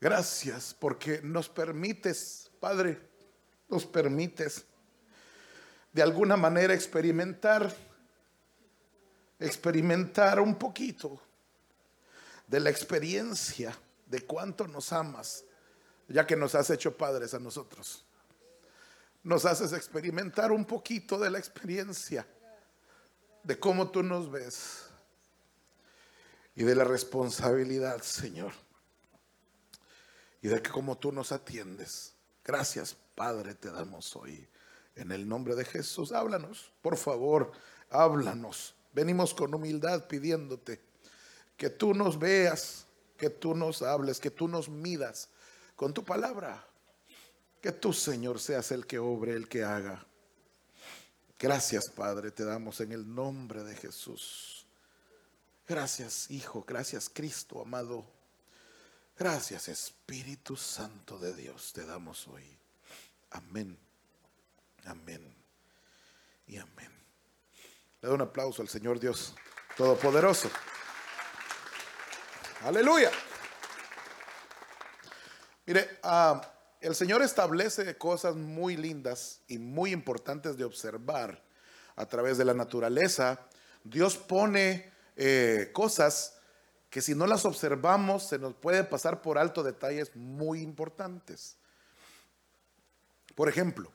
Gracias porque nos permites, Padre, nos permites de alguna manera experimentar, experimentar un poquito de la experiencia de cuánto nos amas, ya que nos has hecho padres a nosotros. Nos haces experimentar un poquito de la experiencia de cómo tú nos ves y de la responsabilidad, Señor, y de que cómo tú nos atiendes. Gracias, Padre, te damos hoy. En el nombre de Jesús, háblanos, por favor, háblanos. Venimos con humildad pidiéndote que tú nos veas, que tú nos hables, que tú nos midas con tu palabra. Que tú, Señor, seas el que obre, el que haga. Gracias, Padre, te damos en el nombre de Jesús. Gracias, Hijo, gracias, Cristo, amado. Gracias, Espíritu Santo de Dios, te damos hoy. Amén, amén y amén. Le doy un aplauso al Señor Dios Todopoderoso. Aleluya. Mire, ah, el Señor establece cosas muy lindas y muy importantes de observar a través de la naturaleza. Dios pone eh, cosas que si no las observamos se nos puede pasar por alto detalles muy importantes. Por ejemplo,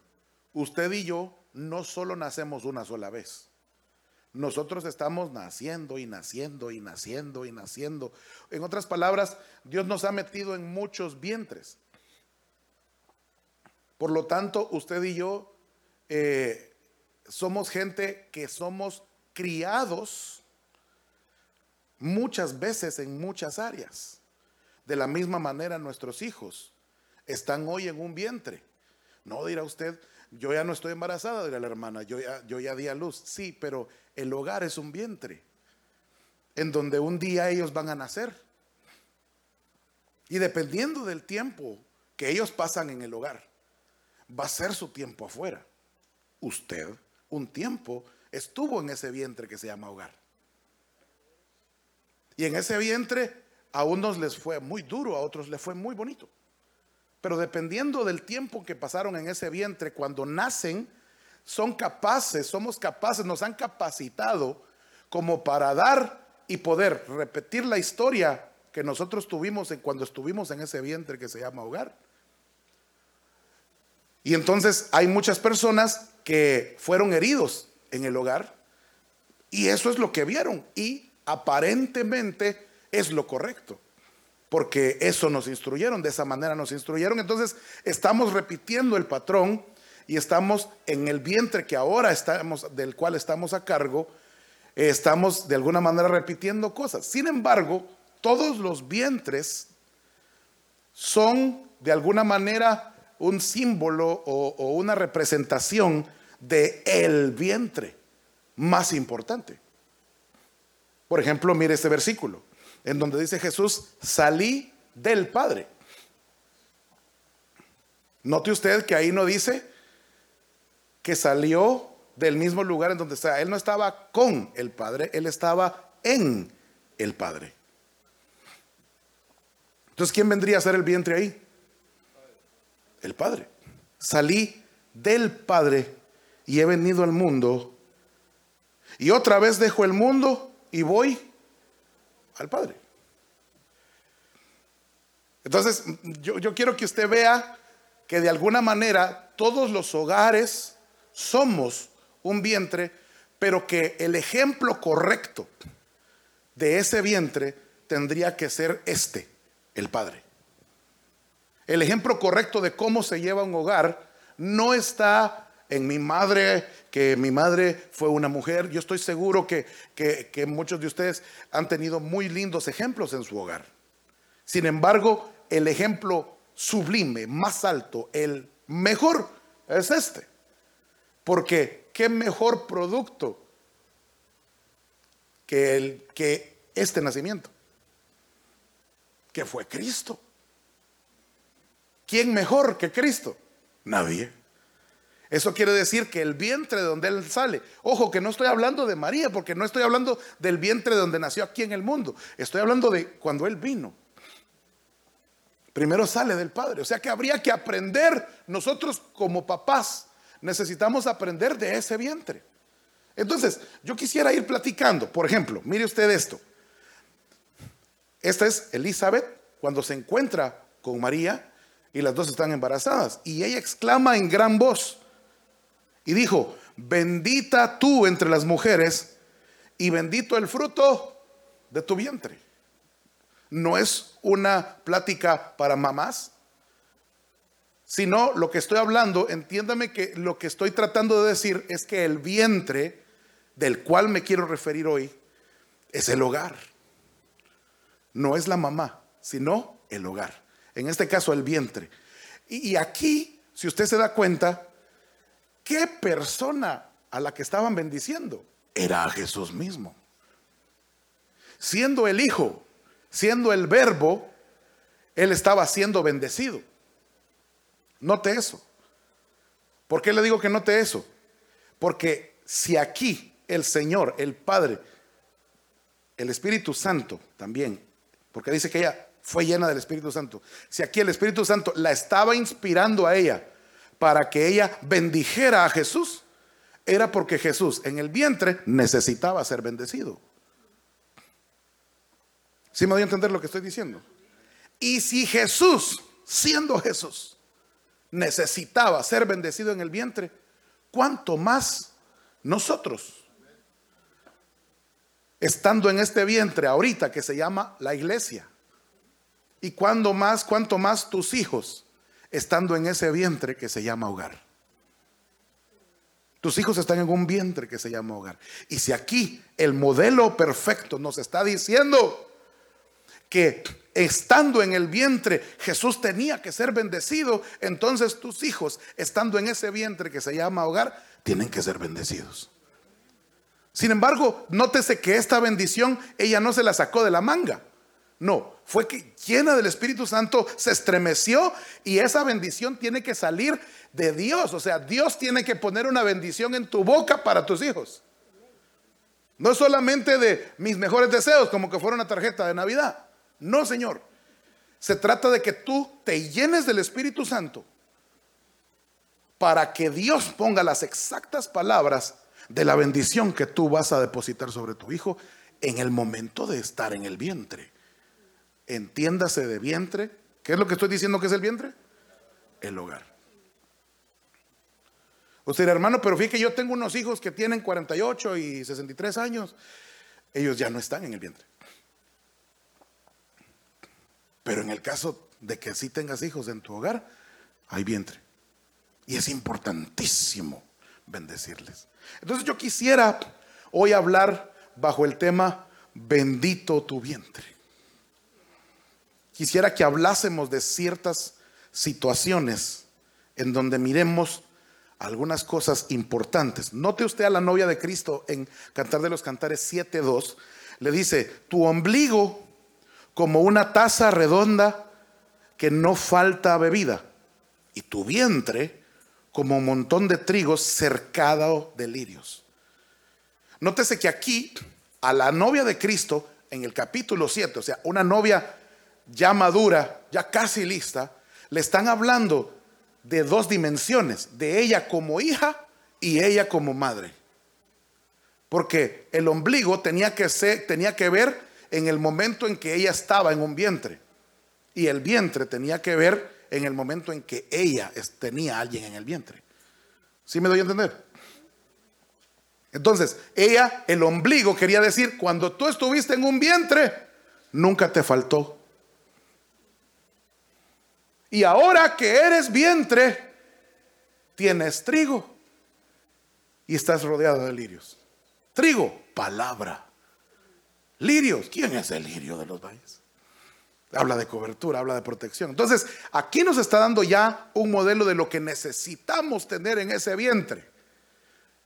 usted y yo no solo nacemos una sola vez. Nosotros estamos naciendo y naciendo y naciendo y naciendo. En otras palabras, Dios nos ha metido en muchos vientres. Por lo tanto, usted y yo eh, somos gente que somos criados muchas veces en muchas áreas. De la misma manera nuestros hijos están hoy en un vientre. No dirá usted, yo ya no estoy embarazada, dirá la hermana, yo ya, yo ya di a luz. Sí, pero el hogar es un vientre en donde un día ellos van a nacer. Y dependiendo del tiempo que ellos pasan en el hogar, va a ser su tiempo afuera. Usted un tiempo estuvo en ese vientre que se llama hogar. Y en ese vientre a unos les fue muy duro, a otros les fue muy bonito. Pero dependiendo del tiempo que pasaron en ese vientre, cuando nacen, son capaces, somos capaces, nos han capacitado como para dar y poder repetir la historia que nosotros tuvimos cuando estuvimos en ese vientre que se llama hogar. Y entonces hay muchas personas que fueron heridos en el hogar y eso es lo que vieron y aparentemente es lo correcto porque eso nos instruyeron, de esa manera nos instruyeron. Entonces estamos repitiendo el patrón y estamos en el vientre que ahora estamos, del cual estamos a cargo, estamos de alguna manera repitiendo cosas. Sin embargo, todos los vientres son de alguna manera un símbolo o, una representación de el vientre más importante. Por ejemplo, mire este versículo, en donde dice Jesús, salí del Padre. Note usted que ahí no dice, que salió del mismo lugar en donde estaba. Él no estaba con el Padre, él estaba en el Padre. Entonces, ¿quién vendría a ser el vientre ahí? El Padre. Salí del Padre y he venido al mundo. Y otra vez dejo el mundo y voy al Padre. Entonces, yo, yo quiero que usted vea que de alguna manera todos los hogares somos un vientre, pero que el ejemplo correcto de ese vientre tendría que ser este, el Padre. El ejemplo correcto de cómo se lleva un hogar no está en mi madre, que mi madre fue una mujer. Yo estoy seguro que, muchos de ustedes han tenido muy lindos ejemplos en su hogar. Sin embargo, el ejemplo sublime, más alto, el mejor, es este. Porque qué mejor producto que, el, que este nacimiento, que fue Cristo. ¿Quién mejor que Cristo? Nadie. Eso quiere decir que el vientre de donde Él sale, ojo que no estoy hablando de María, porque no estoy hablando del vientre de donde nació aquí en el mundo, estoy hablando de cuando Él vino. Primero sale del padre. O sea que habría que aprender, nosotros como papás, necesitamos aprender de ese vientre. Entonces, yo quisiera ir platicando. Por ejemplo, mire usted esto. Esta es Elizabeth cuando se encuentra con María y las dos están embarazadas. Y ella exclama en gran voz y dijo, bendita tú entre las mujeres y bendito el fruto de tu vientre. No es una plática para mamás, sino lo que estoy hablando, entiéndame que lo que estoy tratando de decir es que el vientre del cual me quiero referir hoy es el hogar. No es la mamá, sino el hogar. En este caso, el vientre. Y, aquí, si usted se da cuenta, ¿qué persona a la que estaban bendiciendo? Era a Jesús mismo. Siendo el Hijo, siendo el Verbo, Él estaba siendo bendecido. Note eso. ¿Por qué le digo que note eso? Porque si aquí el Señor, el Padre, el Espíritu Santo también, porque dice que ella fue llena del Espíritu Santo. Si aquí el Espíritu Santo la estaba inspirando a ella para que ella bendijera a Jesús, era porque Jesús en el vientre necesitaba ser bendecido. ¿Sí me doy a entender lo que estoy diciendo? Y si Jesús, siendo Jesús, necesitaba ser bendecido en el vientre, ¿cuánto más nosotros? Estando en este vientre ahorita que se llama la iglesia. Y cuando más, cuánto más tus hijos estando en ese vientre que se llama hogar. Tus hijos están en un vientre que se llama hogar. Y si aquí el modelo perfecto nos está diciendo que estando en el vientre Jesús tenía que ser bendecido, entonces tus hijos estando en ese vientre que se llama hogar, tienen que ser bendecidos. Sin embargo, nótese que esta bendición ella no se la sacó de la manga. No, fue que llena del Espíritu Santo se estremeció y esa bendición tiene que salir de Dios. O sea, Dios tiene que poner una bendición en tu boca para tus hijos. No solamente de mis mejores deseos, como que fuera una tarjeta de Navidad. No, Señor. Se trata de que tú te llenes del Espíritu Santo para que Dios ponga las exactas palabras de la bendición que tú vas a depositar sobre tu hijo en el momento de estar en el vientre entiéndase de vientre. ¿Qué es lo que estoy diciendo que es el vientre? El hogar. Usted hermano, pero fíjate yo tengo unos hijos que tienen 48 y 63 años. Ellos ya no están en el vientre. Pero en el caso de que sí tengas hijos en tu hogar, hay vientre. Y es importantísimo bendecirles. Entonces yo quisiera hoy hablar bajo el tema, bendito tu vientre quisiera que hablásemos de ciertas situaciones en donde miremos algunas cosas importantes. Note usted a la novia de Cristo en Cantar de los Cantares 7.2, le dice, tu ombligo como una taza redonda que no falta bebida, y tu vientre como un montón de trigo cercado de lirios. Nótese que aquí a la novia de Cristo, en el capítulo 7, o sea, una novia ya madura, ya casi lista, le están hablando de dos dimensiones, de ella como hija y ella como madre. Porque el ombligo tenía que, ser, tenía que ver en el momento en que ella estaba en un vientre. Y el vientre tenía que ver en el momento en que ella tenía a alguien en el vientre. ¿Sí me doy a entender? Entonces, ella, el ombligo quería decir, cuando tú estuviste en un vientre, nunca te faltó y ahora que eres vientre, tienes trigo y estás rodeado de lirios. Trigo, palabra. Lirios, ¿quién es el lirio de los valles? Habla de cobertura, habla de protección. Entonces, aquí nos está dando ya un modelo de lo que necesitamos tener en ese vientre.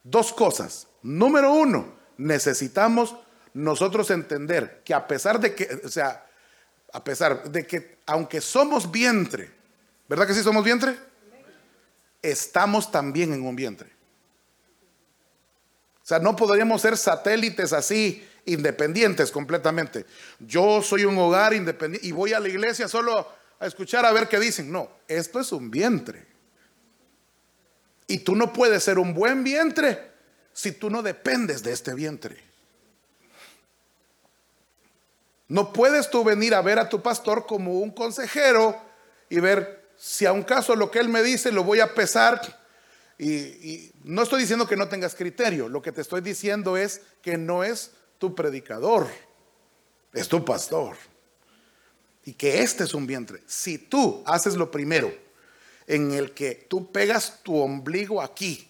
Dos cosas. Número uno, necesitamos nosotros entender que a pesar de que, o sea, a pesar de que aunque somos vientre, ¿Verdad que sí somos vientre? Estamos también en un vientre. O sea, no podríamos ser satélites así, independientes completamente. Yo soy un hogar independiente y voy a la iglesia solo a escuchar a ver qué dicen. No, esto es un vientre. Y tú no puedes ser un buen vientre si tú no dependes de este vientre. No puedes tú venir a ver a tu pastor como un consejero y ver si a un caso lo que él me dice lo voy a pesar. Y, no estoy diciendo que no tengas criterio, lo que te estoy diciendo es que no es tu predicador, es tu pastor. Y que este es un vientre. Si tú haces lo primero, en el que tú pegas tu ombligo aquí,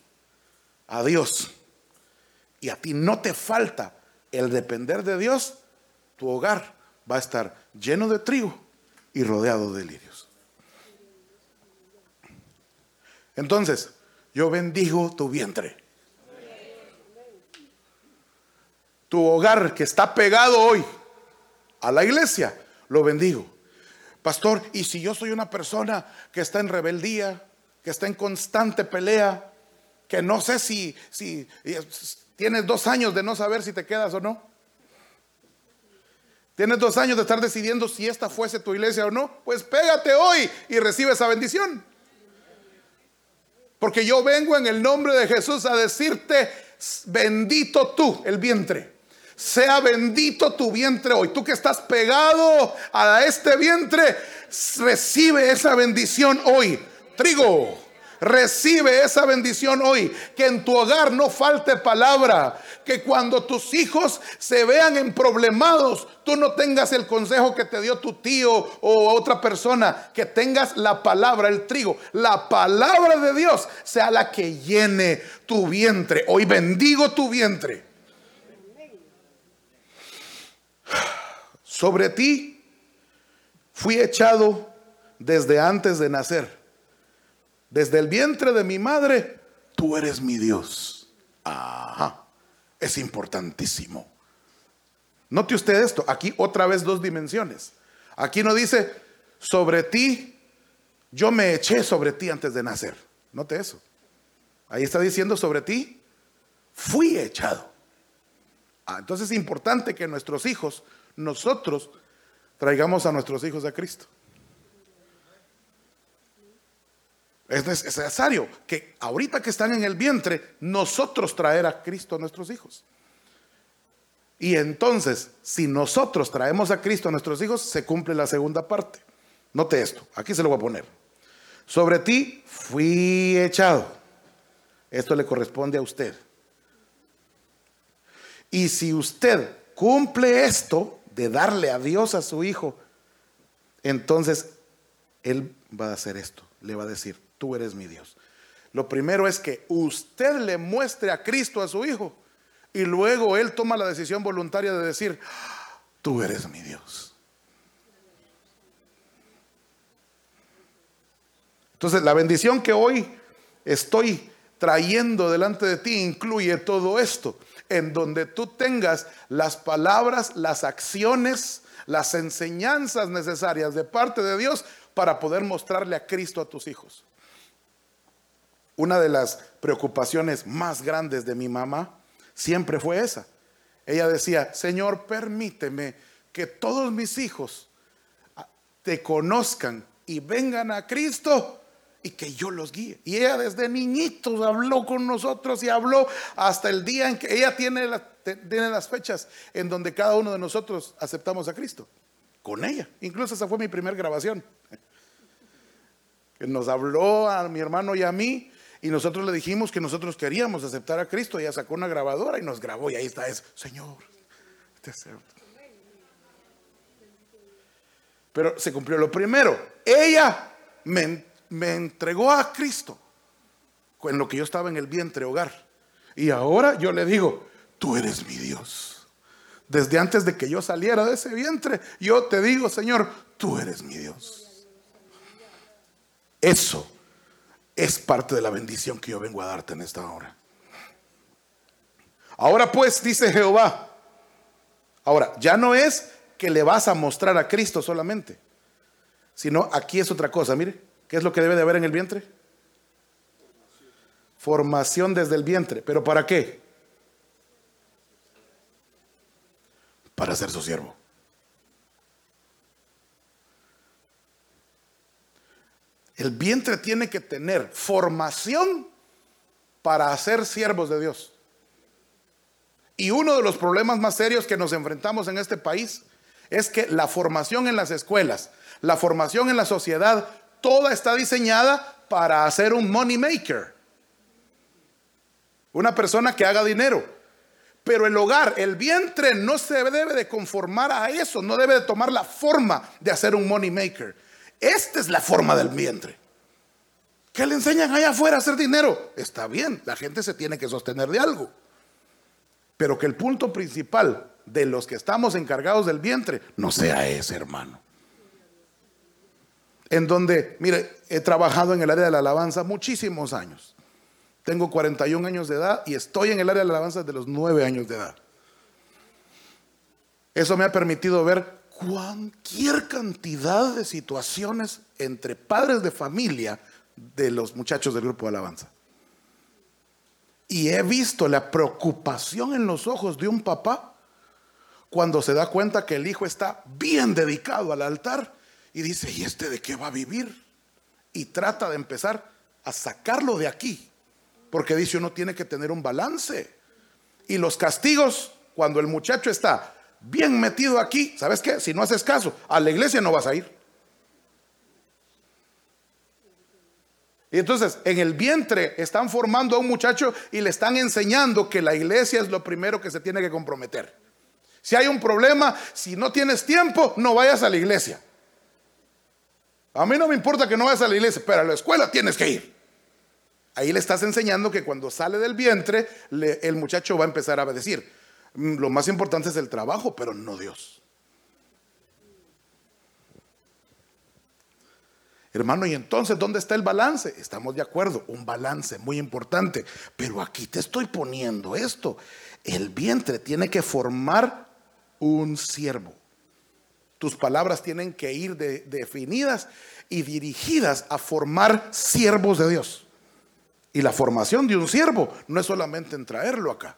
a Dios, y a ti no te falta el depender de Dios, tu hogar va a estar lleno de trigo y rodeado de lirios. Entonces, yo bendigo tu vientre. Tu hogar que está pegado hoy a la iglesia, lo bendigo. Pastor, y si yo soy una persona que está en rebeldía, que está en constante pelea, que no sé si, si tienes dos años de no saber si te quedas o no. Tienes dos años de estar decidiendo si esta fuese tu iglesia o no. Pues pégate hoy y recibe esa bendición. Porque yo vengo en el nombre de Jesús a decirte, bendito tú, el vientre. Sea bendito tu vientre hoy. Tú que estás pegado a este vientre, recibe esa bendición hoy. Trigo. Recibe esa bendición hoy. Que en tu hogar no falte palabra. Que cuando tus hijos se vean en problemados, tú no tengas el consejo que te dio tu tío o otra persona. Que tengas la palabra, el trigo. La palabra de Dios sea la que llene tu vientre. Hoy bendigo tu vientre. Sobre ti fui echado desde antes de nacer desde el vientre de mi madre, tú eres mi Dios. Ajá, es importantísimo. Note usted esto, aquí otra vez dos dimensiones. Aquí no dice, sobre ti, yo me eché sobre ti antes de nacer. Note eso. Ahí está diciendo sobre ti, fui echado. Ah, entonces es importante que nuestros hijos, nosotros, traigamos a nuestros hijos a Cristo. Es necesario que ahorita que están en el vientre, nosotros traer a Cristo a nuestros hijos. Y entonces, si nosotros traemos a Cristo a nuestros hijos, se cumple la segunda parte. Note esto, aquí se lo voy a poner. Sobre ti fui echado. Esto le corresponde a usted. Y si usted cumple esto de darle a Dios a su hijo, entonces Él va a hacer esto. Le va a decir, tú eres mi Dios. Lo primero es que usted le muestre a Cristo a su hijo y luego él toma la decisión voluntaria de decir, tú eres mi Dios. Entonces la bendición que hoy estoy trayendo delante de ti incluye todo esto, en donde tú tengas las palabras, las acciones, las enseñanzas necesarias de parte de Dios para poder mostrarle a Cristo a tus hijos. Una de las preocupaciones más grandes de mi mamá siempre fue esa. Ella decía, Señor, permíteme que todos mis hijos te conozcan y vengan a Cristo y que yo los guíe. Y ella desde niñitos habló con nosotros y habló hasta el día en que ella tiene, tiene las fechas en donde cada uno de nosotros aceptamos a Cristo. Con ella. Incluso esa fue mi primera grabación. Nos habló a mi hermano y a mí y nosotros le dijimos que nosotros queríamos aceptar a Cristo. Ella sacó una grabadora y nos grabó. Y ahí está eso. Señor, te acepto. Pero se cumplió lo primero. Ella me, me entregó a Cristo en lo que yo estaba en el vientre hogar. Y ahora yo le digo, tú eres mi Dios. Desde antes de que yo saliera de ese vientre, yo te digo, Señor, tú eres mi Dios. Eso es parte de la bendición que yo vengo a darte en esta hora. Ahora pues, dice Jehová, ahora, ya no es que le vas a mostrar a Cristo solamente, sino aquí es otra cosa, mire, ¿qué es lo que debe de haber en el vientre? Formación desde el vientre, pero ¿para qué? Para ser su siervo. El vientre tiene que tener formación para ser siervos de Dios. Y uno de los problemas más serios que nos enfrentamos en este país es que la formación en las escuelas, la formación en la sociedad, toda está diseñada para hacer un money maker. Una persona que haga dinero. Pero el hogar, el vientre no se debe de conformar a eso, no debe de tomar la forma de hacer un money maker. Esta es la forma del vientre. ¿Qué le enseñan allá afuera a hacer dinero? Está bien, la gente se tiene que sostener de algo. Pero que el punto principal de los que estamos encargados del vientre no sea ese, hermano. En donde, mire, he trabajado en el área de la alabanza muchísimos años. Tengo 41 años de edad y estoy en el área de la alabanza desde los 9 años de edad. Eso me ha permitido ver cualquier cantidad de situaciones entre padres de familia de los muchachos del grupo de alabanza. Y he visto la preocupación en los ojos de un papá cuando se da cuenta que el hijo está bien dedicado al altar y dice, ¿y este de qué va a vivir? Y trata de empezar a sacarlo de aquí, porque dice uno tiene que tener un balance. Y los castigos, cuando el muchacho está bien metido aquí, ¿sabes qué? Si no haces caso, a la iglesia no vas a ir. Y entonces en el vientre están formando a un muchacho y le están enseñando que la iglesia es lo primero que se tiene que comprometer. Si hay un problema, si no tienes tiempo, no vayas a la iglesia. A mí no me importa que no vayas a la iglesia, pero a la escuela tienes que ir. Ahí le estás enseñando que cuando sale del vientre, el muchacho va a empezar a decir, lo más importante es el trabajo, pero no Dios. Hermano, y entonces, ¿dónde está el balance? Estamos de acuerdo, un balance muy importante. Pero aquí te estoy poniendo esto. El vientre tiene que formar un siervo. Tus palabras tienen que ir definidas y dirigidas a formar siervos de Dios. Y la formación de un siervo no es solamente en traerlo acá.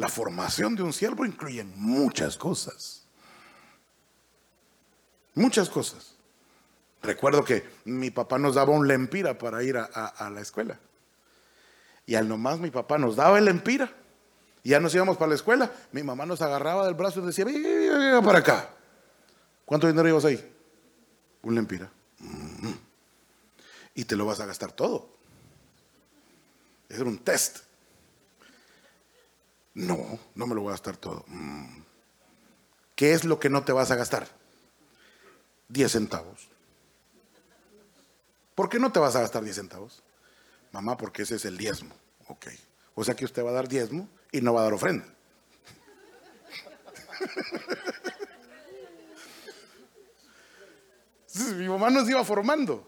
La formación de un siervo incluye muchas cosas. Muchas cosas. Recuerdo que mi papá nos daba un lempira para ir a, la escuela. Y al nomás mi papá nos daba el lempira. Y ya nos íbamos para la escuela. Mi mamá nos agarraba del brazo y decía, venga para acá. ¿Cuánto dinero llevas ahí? Un lempira. Mm. Y te lo vas a gastar todo. Es un test. No, no me lo voy a gastar todo. Mm. ¿Qué es lo que no te vas a gastar? Diez centavos. ¿Por qué no te vas a gastar 10 centavos? Mamá, porque ese es el diezmo. Ok. O sea que usted va a dar diezmo y no va a dar ofrenda. Mi mamá nos iba formando.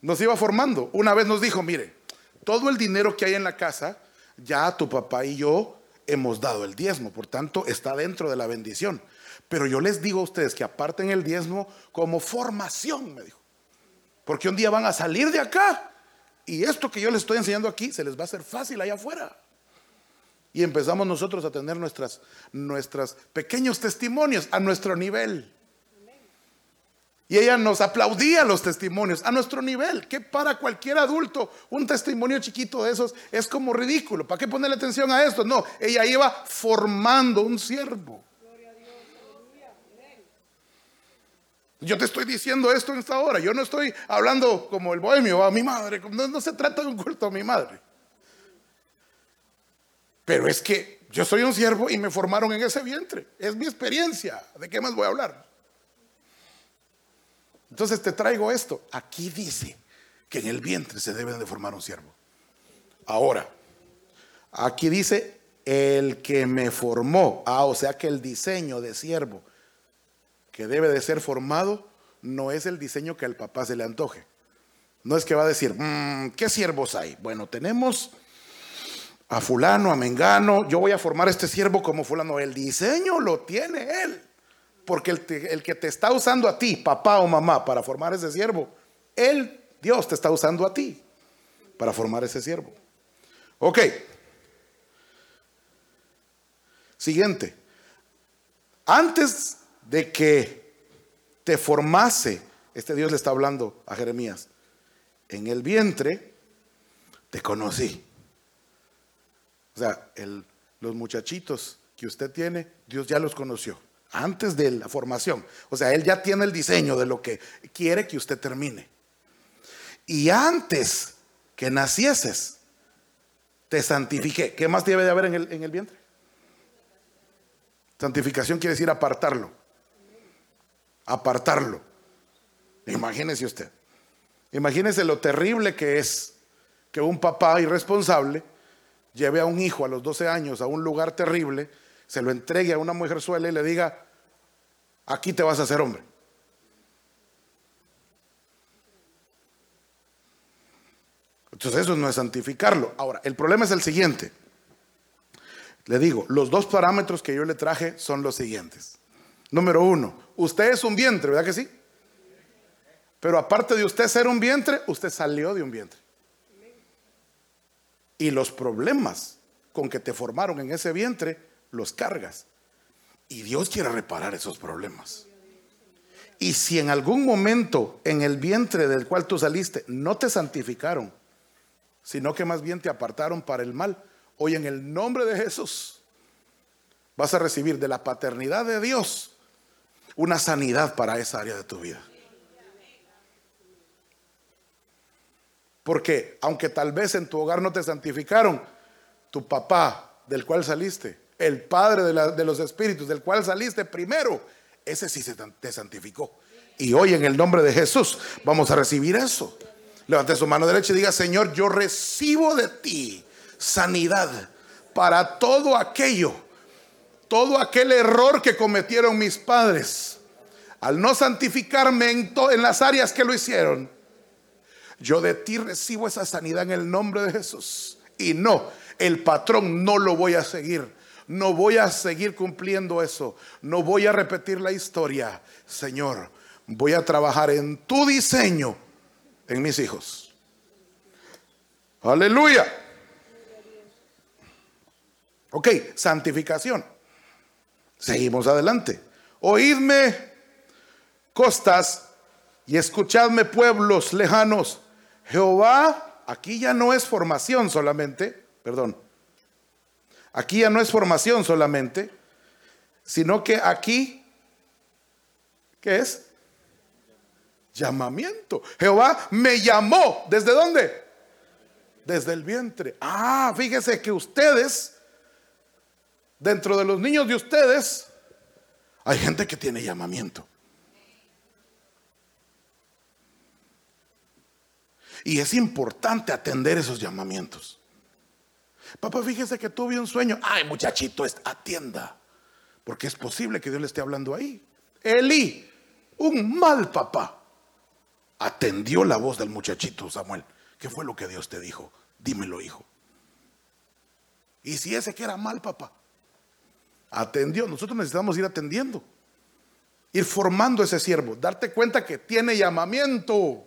Nos iba formando. Una vez nos dijo, mire, todo el dinero que hay en la casa, ya tu papá y yo hemos dado el diezmo, por tanto está dentro de la bendición. Pero yo les digo a ustedes que aparten el diezmo como formación, me dijo. Porque un día van a salir de acá y esto que yo les estoy enseñando aquí se les va a hacer fácil allá afuera. Y empezamos nosotros a tener nuestras, nuestros pequeños testimonios a nuestro nivel. Y ella nos aplaudía los testimonios a nuestro nivel, que para cualquier adulto un testimonio chiquito de esos es como ridículo. ¿Para qué ponerle atención a esto? No, ella iba formando un siervo. Yo te estoy diciendo esto en esta hora. Yo no estoy hablando como el bohemio a mi madre. No, se trata de un culto a mi madre. Pero es que yo soy un siervo y me formaron en ese vientre. Es mi experiencia. ¿De qué más voy a hablar? Entonces te traigo esto. Aquí dice que en el vientre se debe de formar un siervo. Ahora, aquí dice el que me formó. Ah, o sea que el diseño de siervo que debe de ser formado no es el diseño que al papá se le antoje. No es que va a decir, mm, ¿qué siervos hay? Bueno, tenemos a fulano, a mengano, yo voy a formar este siervo como fulano. El diseño lo tiene él. Porque el, que te está usando a ti, papá o mamá, para formar ese siervo, él, Dios, te está usando a ti para formar ese siervo. Ok. Siguiente. Antes de que te formase este Dios le está hablando a Jeremías. En el vientre te conocí. O sea, los muchachitos que usted tiene, Dios ya los conoció antes de la formación. O sea, Él ya tiene el diseño de lo que quiere que usted termine. Y antes que nacieses, te santifiqué. ¿Qué más debe de haber en el, en el vientre? Santificación quiere decir apartarlo. Apartarlo. Imagínese usted. Imagínese lo terrible que es que un papá irresponsable lleve a un hijo a los 12 años a un lugar terrible, se lo entregue a una mujer suela y le diga, aquí te vas a hacer hombre. Entonces eso no es santificarlo. Ahora, el problema es el siguiente. Le digo, los dos parámetros que yo le traje son los siguientes. Número uno, usted es un vientre, ¿verdad que sí? Pero aparte de usted ser un vientre, usted salió de un vientre. Y los problemas con que te formaron en ese vientre, los cargas. Y Dios quiere reparar esos problemas. Y si en algún momento en el vientre del cual tú saliste no te santificaron, sino que más bien te apartaron para el mal, hoy en el nombre de Jesús vas a recibir de la paternidad de Dios una sanidad para esa área de tu vida. Porque aunque tal vez en tu hogar no te santificaron, tu papá del cual saliste, el padre de, los espíritus del cual saliste primero, ese sí se te santificó. Y hoy en el nombre de Jesús vamos a recibir eso. Levante su mano derecha y diga, Señor, yo recibo de ti sanidad para todo aquello, todo aquel error que cometieron mis padres. Al no santificarme en, en las áreas que lo hicieron, yo de ti recibo esa sanidad en el nombre de Jesús. Y no, el patrón no lo voy a seguir. No voy a seguir cumpliendo eso. No voy a repetir la historia. Señor, voy a trabajar en tu diseño en mis hijos. Aleluya. Ok, santificación. Seguimos adelante. Oídme, costas, y escuchadme, pueblos lejanos. Jehová, aquí ya no es formación solamente, perdón. Aquí ya no es formación solamente, sino que aquí, ¿qué es? Llamamiento. Jehová me llamó. ¿Desde dónde? Desde el vientre. Ah, fíjese que ustedes, dentro de los niños de ustedes, hay gente que tiene llamamiento. Y es importante atender esos llamamientos. Papá, fíjese que tuve un sueño. Ay, muchachito, atienda. Porque es posible que Dios le esté hablando ahí. Eli, un mal papá atendió la voz del muchachito Samuel. ¿Qué fue lo que Dios te dijo? Dímelo, hijo. Y si ese que era mal, papá, atendió, nosotros necesitamos ir atendiendo, ir formando ese siervo, darte cuenta que tiene llamamiento.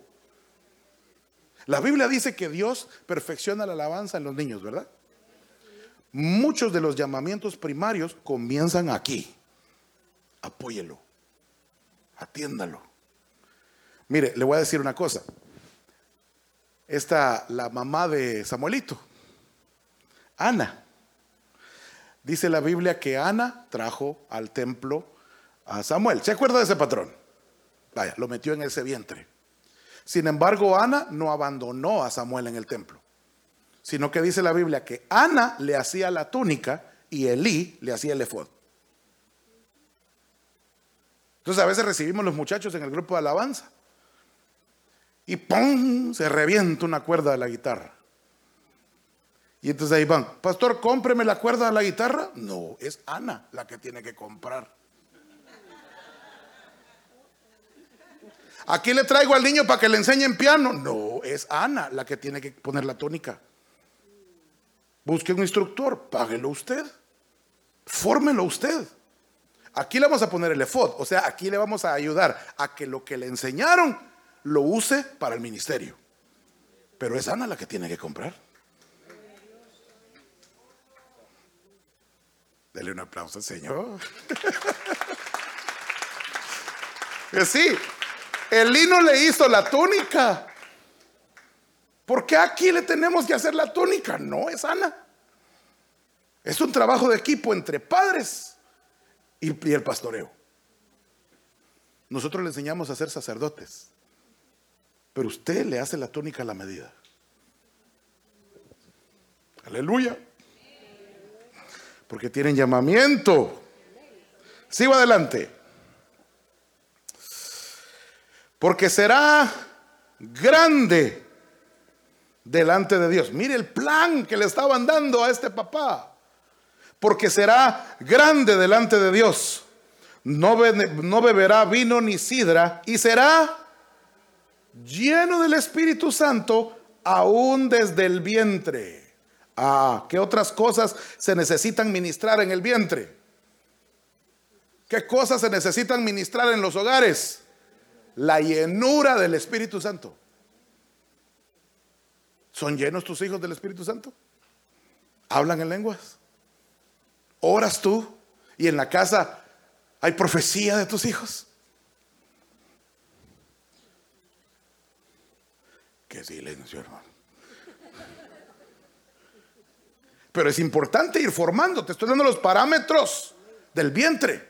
La Biblia dice que Dios perfecciona la alabanza en los niños, ¿verdad? Muchos de los llamamientos primarios comienzan aquí. Apóyelo, atiéndalo. Mire, le voy a decir una cosa. Esta, la mamá de Samuelito, Ana. Dice la Biblia que Ana trajo al templo a Samuel. ¿Se acuerda de ese patrón? Vaya, lo metió en ese vientre. Sin embargo, Ana no abandonó a Samuel en el templo, sino que dice la Biblia que Ana le hacía la túnica y Elí le hacía el efod. Entonces a veces recibimos los muchachos en el grupo de alabanza y ¡pum! se revienta una cuerda de la guitarra. Y entonces ahí van, pastor, cómpreme la cuerda de la guitarra. No, es Ana la que tiene que comprar. Aquí le traigo al niño para que le enseñen piano. No, es Ana la que tiene que poner la tónica. Busque un instructor, páguelo usted. Fórmelo usted. Aquí le vamos a poner el efod, o sea, aquí le vamos a ayudar a que lo que le enseñaron lo use para el ministerio. Pero es Ana la que tiene que comprar. Dele un aplauso al Señor. sí. El lino le hizo la túnica. ¿Por qué aquí le tenemos que hacer la túnica? No es Ana. Es un trabajo de equipo entre padres y, el pastoreo. Nosotros le enseñamos a ser sacerdotes, pero usted le hace la túnica a la medida. Aleluya. Porque tienen llamamiento. Sigo adelante. Porque será grande delante de Dios. Mire el plan que le estaban dando a este papá. Porque será grande delante de Dios. No, beberá vino ni sidra y será lleno del Espíritu Santo aún desde el vientre. Ah, ¿qué otras cosas se necesitan ministrar en el vientre? ¿Qué cosas se necesitan ministrar en los hogares? La llenura del Espíritu Santo. ¿Son llenos tus hijos del Espíritu Santo? ¿Hablan en lenguas? ¿Oras tú? ¿Y en la casa hay profecía de tus hijos? Qué silencio, hermano. Pero es importante ir formando. Te estoy dando los parámetros del vientre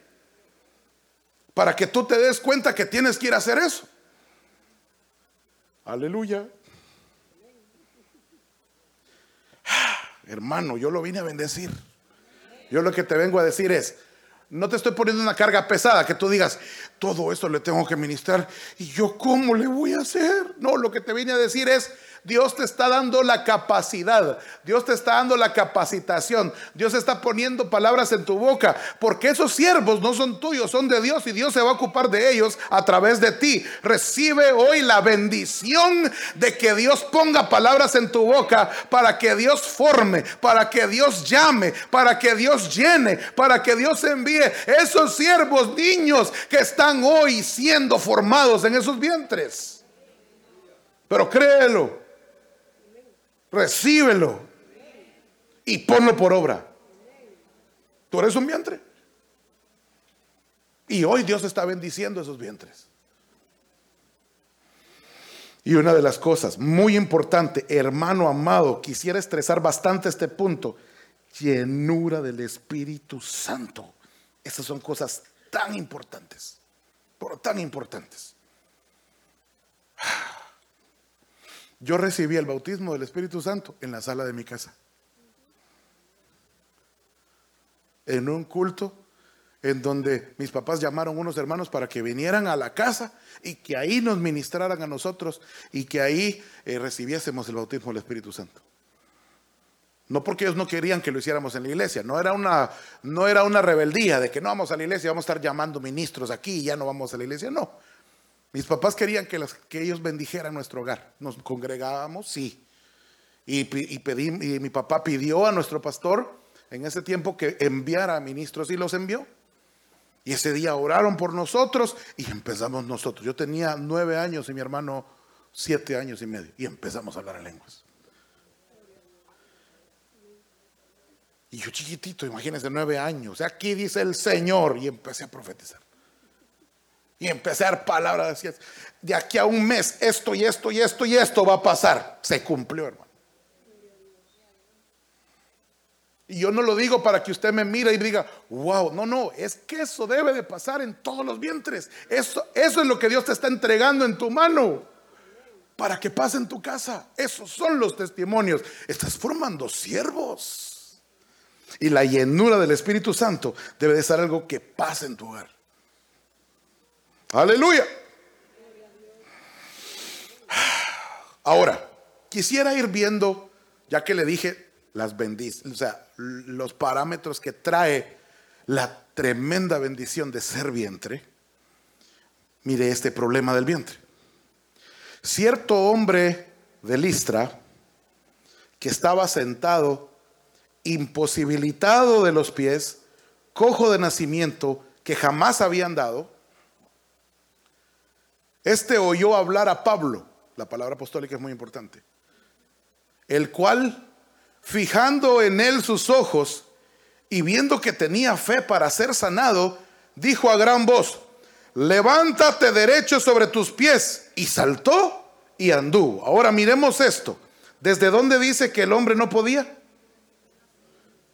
para que tú te des cuenta que tienes que ir a hacer eso. Aleluya. Hermano, yo lo vine a bendecir. Yo lo que te vengo a decir es, no te estoy poniendo una carga pesada que tú digas, todo esto le tengo que ministrar y yo cómo le voy a hacer. No, lo que te vine a decir es, Dios te está dando la capacidad, Dios te está dando la capacitación, Dios está poniendo palabras en tu boca, porque esos siervos no son tuyos, son de Dios y Dios se va a ocupar de ellos a través de ti. Recibe hoy la bendición de que Dios ponga palabras en tu boca para que Dios forme, para que Dios llame, para que Dios llene, para que Dios envíe esos siervos niños que están hoy siendo formados en esos vientres. Pero créelo, recíbelo y ponlo por obra. Tú eres un vientre. Y hoy Dios está bendiciendo esos vientres. Y una de las cosas muy importante, hermano amado, quisiera estresar bastante este punto, llenura del Espíritu Santo. Esas son cosas tan importantes, pero tan importantes. Yo recibí el bautismo del Espíritu Santo en la sala de mi casa. En un culto en donde mis papás llamaron unos hermanos para que vinieran a la casa y que ahí nos ministraran a nosotros y que ahí eh, recibiésemos el bautismo del Espíritu Santo. No porque ellos no querían que lo hiciéramos en la iglesia, no era una, no era una rebeldía de que no vamos a la iglesia, vamos a estar llamando ministros aquí y ya no vamos a la iglesia, no. Mis papás querían que, ellos bendijeran nuestro hogar. Nos congregábamos, sí. Y, y mi papá pidió a nuestro pastor en ese tiempo que enviara ministros y los envió. Y ese día oraron por nosotros y empezamos nosotros. Yo tenía nueve años y mi hermano siete años y medio. Y empezamos a hablar en lenguas. Y yo chiquitito, imagínense, nueve años. Aquí dice el Señor y empecé a profetizar. Y empecé a dar palabras, decía, de aquí a un mes esto y esto y esto y esto va a pasar. Se cumplió, hermano. Y yo no lo digo para que usted me mire y diga, wow, no, no, es que eso debe de pasar en todos los vientres. Eso, eso es lo que Dios te está entregando en tu mano para que pase en tu casa. Esos son los testimonios. Estás formando siervos. Y la llenura del Espíritu Santo debe de ser algo que pase en tu hogar. Aleluya. Ahora, quisiera ir viendo, ya que le dije las bendiciones, o sea, los parámetros que trae la tremenda bendición de ser vientre. Mire este problema del vientre. Cierto hombre de Listra que estaba sentado, imposibilitado de los pies, cojo de nacimiento, que jamás había andado, este oyó hablar a Pablo, la palabra apostólica es muy importante, el cual, fijando en él sus ojos y viendo que tenía fe para ser sanado, dijo a gran voz, levántate derecho sobre tus pies. Y saltó y anduvo. Ahora miremos esto. ¿Desde dónde dice que el hombre no podía?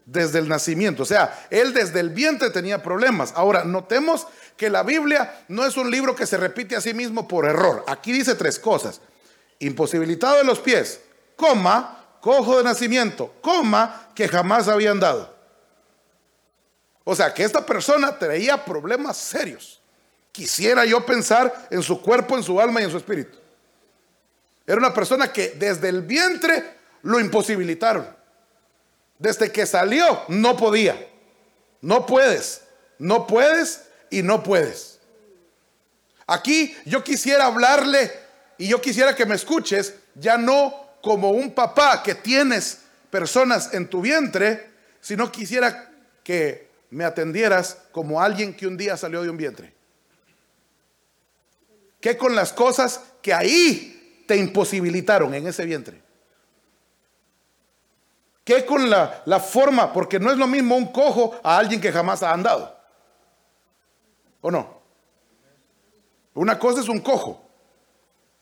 Desde el nacimiento. O sea, él desde el vientre tenía problemas. Ahora, notemos que la Biblia no es un libro que se repite a sí mismo por error. Aquí dice tres cosas. Imposibilitado de los pies, coma, cojo de nacimiento, coma, que jamás había andado. O sea, que esta persona traía problemas serios. Quisiera yo pensar en su cuerpo, en su alma y en su espíritu. Era una persona que desde el vientre lo imposibilitaron. Desde que salió no podía. No puedes. No puedes y no puedes. Aquí yo quisiera hablarle y yo quisiera que me escuches ya no como un papá que tienes personas en tu vientre, sino quisiera que me atendieras como alguien que un día salió de un vientre. ¿Qué con las cosas que ahí te imposibilitaron en ese vientre? ¿Qué con la, la, forma? Porque no es lo mismo un cojo a alguien que jamás ha andado. ¿O no? Una cosa es un cojo.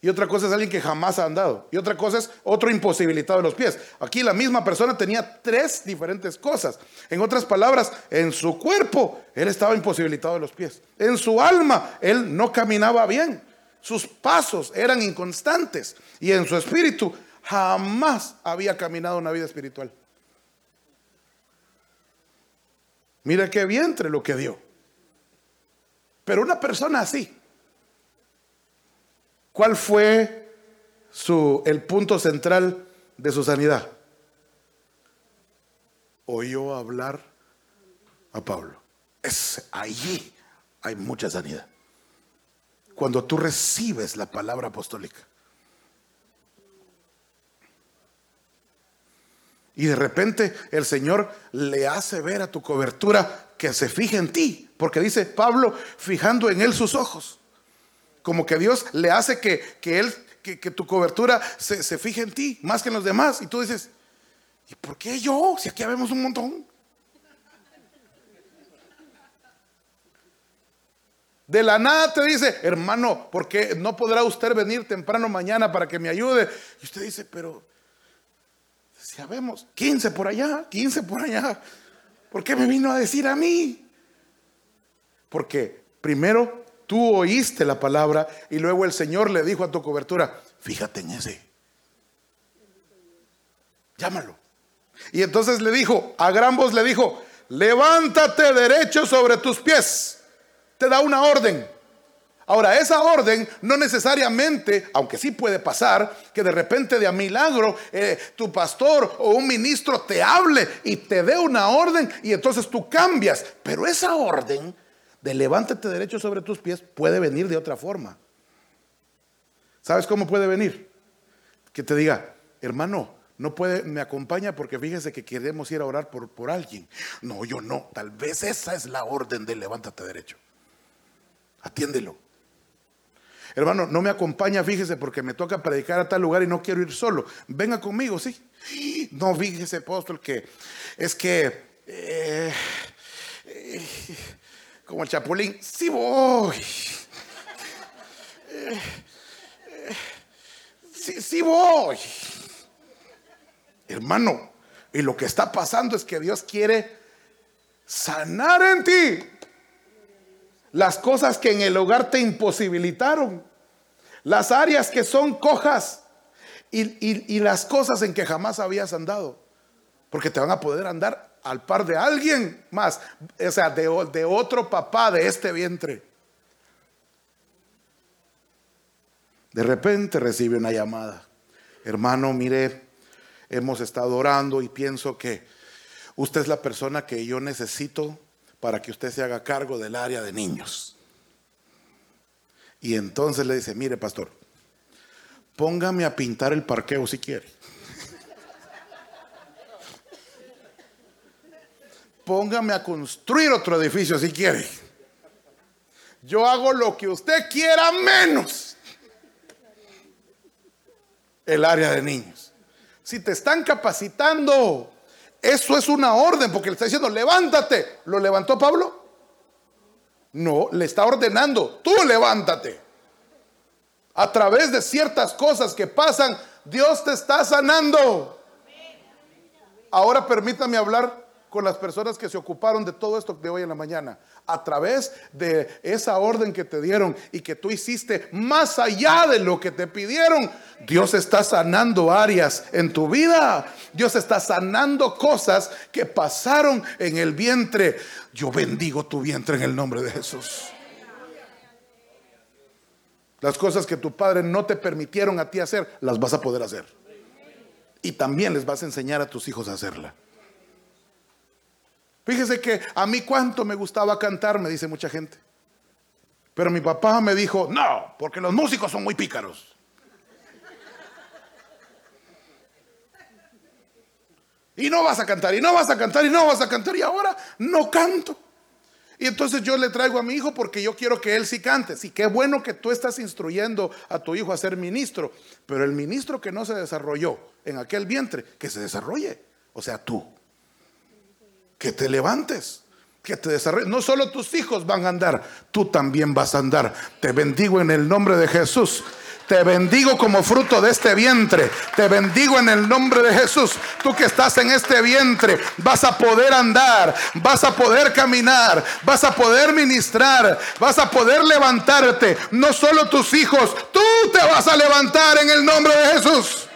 Y otra cosa es alguien que jamás ha andado. Y otra cosa es otro imposibilitado de los pies. Aquí la misma persona tenía tres diferentes cosas. En otras palabras, en su cuerpo él estaba imposibilitado de los pies. En su alma él no caminaba bien. Sus pasos eran inconstantes. Y en su espíritu jamás había caminado una vida espiritual. Mira qué vientre lo que dio. Pero una persona así, ¿Cuál fue su, el punto central de su sanidad? Oyó hablar a Pablo. Es allí hay mucha sanidad. Cuando tú recibes la palabra apostólica. Y de repente el Señor le hace ver a tu cobertura que se fije en ti. Porque dice Pablo, fijando en él sus ojos. Como que Dios le hace que, él, que, tu cobertura se, se, fije en ti más que en los demás. Y tú dices, ¿y por qué yo? Si aquí vemos un montón. De la nada te dice, hermano, ¿por qué no podrá usted venir temprano mañana para que me ayude? Y usted dice, pero si vemos 15 por allá, 15 por allá, ¿por qué me vino a decir a mí? Porque primero Tú oíste la palabra y luego el Señor le dijo a tu cobertura, fíjate en ese. Llámalo. Y entonces le dijo, a gran voz le dijo, levántate derecho sobre tus pies. Te da una orden. Ahora, esa orden no necesariamente, aunque sí puede pasar, que de repente de a milagro eh, tu pastor o un ministro te hable y te dé una orden y entonces tú cambias. Pero esa orden de levántate derecho sobre tus pies puede venir de otra forma. ¿Sabes cómo puede venir? Que te diga, hermano, no puede, me acompaña porque fíjese que queremos ir a orar por, por alguien. No, yo no. Tal vez esa es la orden de levántate derecho. Atiéndelo. Hermano, no me acompaña, fíjese, porque me toca predicar a tal lugar y no quiero ir solo. Venga conmigo, sí. No, fíjese, apóstol, que es que eh, como el chapulín, sí voy. Sí, sí voy. Hermano, y lo que está pasando es que Dios quiere sanar en ti las cosas que en el hogar te imposibilitaron, las áreas que son cojas y, y las cosas en que jamás habías andado, porque te van a poder andar al par de alguien más, o sea, de, de otro papá de este vientre. De repente recibe una llamada. Hermano, mire, hemos estado orando y pienso que usted es la persona que yo necesito para que usted se haga cargo del área de niños. Y entonces le dice, mire, pastor, póngame a pintar el parqueo si quiere. póngame a construir otro edificio si quiere. Yo hago lo que usted quiera menos el área de niños. Si te están capacitando, eso es una orden, porque le está diciendo, levántate. ¿Lo levantó Pablo? No, le está ordenando, tú levántate. A través de ciertas cosas que pasan, Dios te está sanando. Ahora permítame hablar con las personas que se ocuparon de todo esto de hoy en la mañana. A través de esa orden que te dieron y que tú hiciste más allá de lo que te pidieron, Dios está sanando áreas en tu vida. Dios está sanando cosas que pasaron en el vientre. Yo bendigo tu vientre en el nombre de Jesús. Las cosas que tu padre no te permitieron a ti hacer, las vas a poder hacer. Y también les vas a enseñar a tus hijos a hacerla. Fíjese que a mí cuánto me gustaba cantar, me dice mucha gente. Pero mi papá me dijo, no, porque los músicos son muy pícaros. Y no vas a cantar, y no vas a cantar, y no vas a cantar, y ahora no canto. Y entonces yo le traigo a mi hijo porque yo quiero que él sí cante. Sí, qué bueno que tú estás instruyendo a tu hijo a ser ministro, pero el ministro que no se desarrolló en aquel vientre, que se desarrolle. O sea, tú. Que te levantes, que te desarrolles. No solo tus hijos van a andar, tú también vas a andar. Te bendigo en el nombre de Jesús. Te bendigo como fruto de este vientre. Te bendigo en el nombre de Jesús. Tú que estás en este vientre, vas a poder andar, vas a poder caminar, vas a poder ministrar, vas a poder levantarte. No solo tus hijos, tú te vas a levantar en el nombre de Jesús.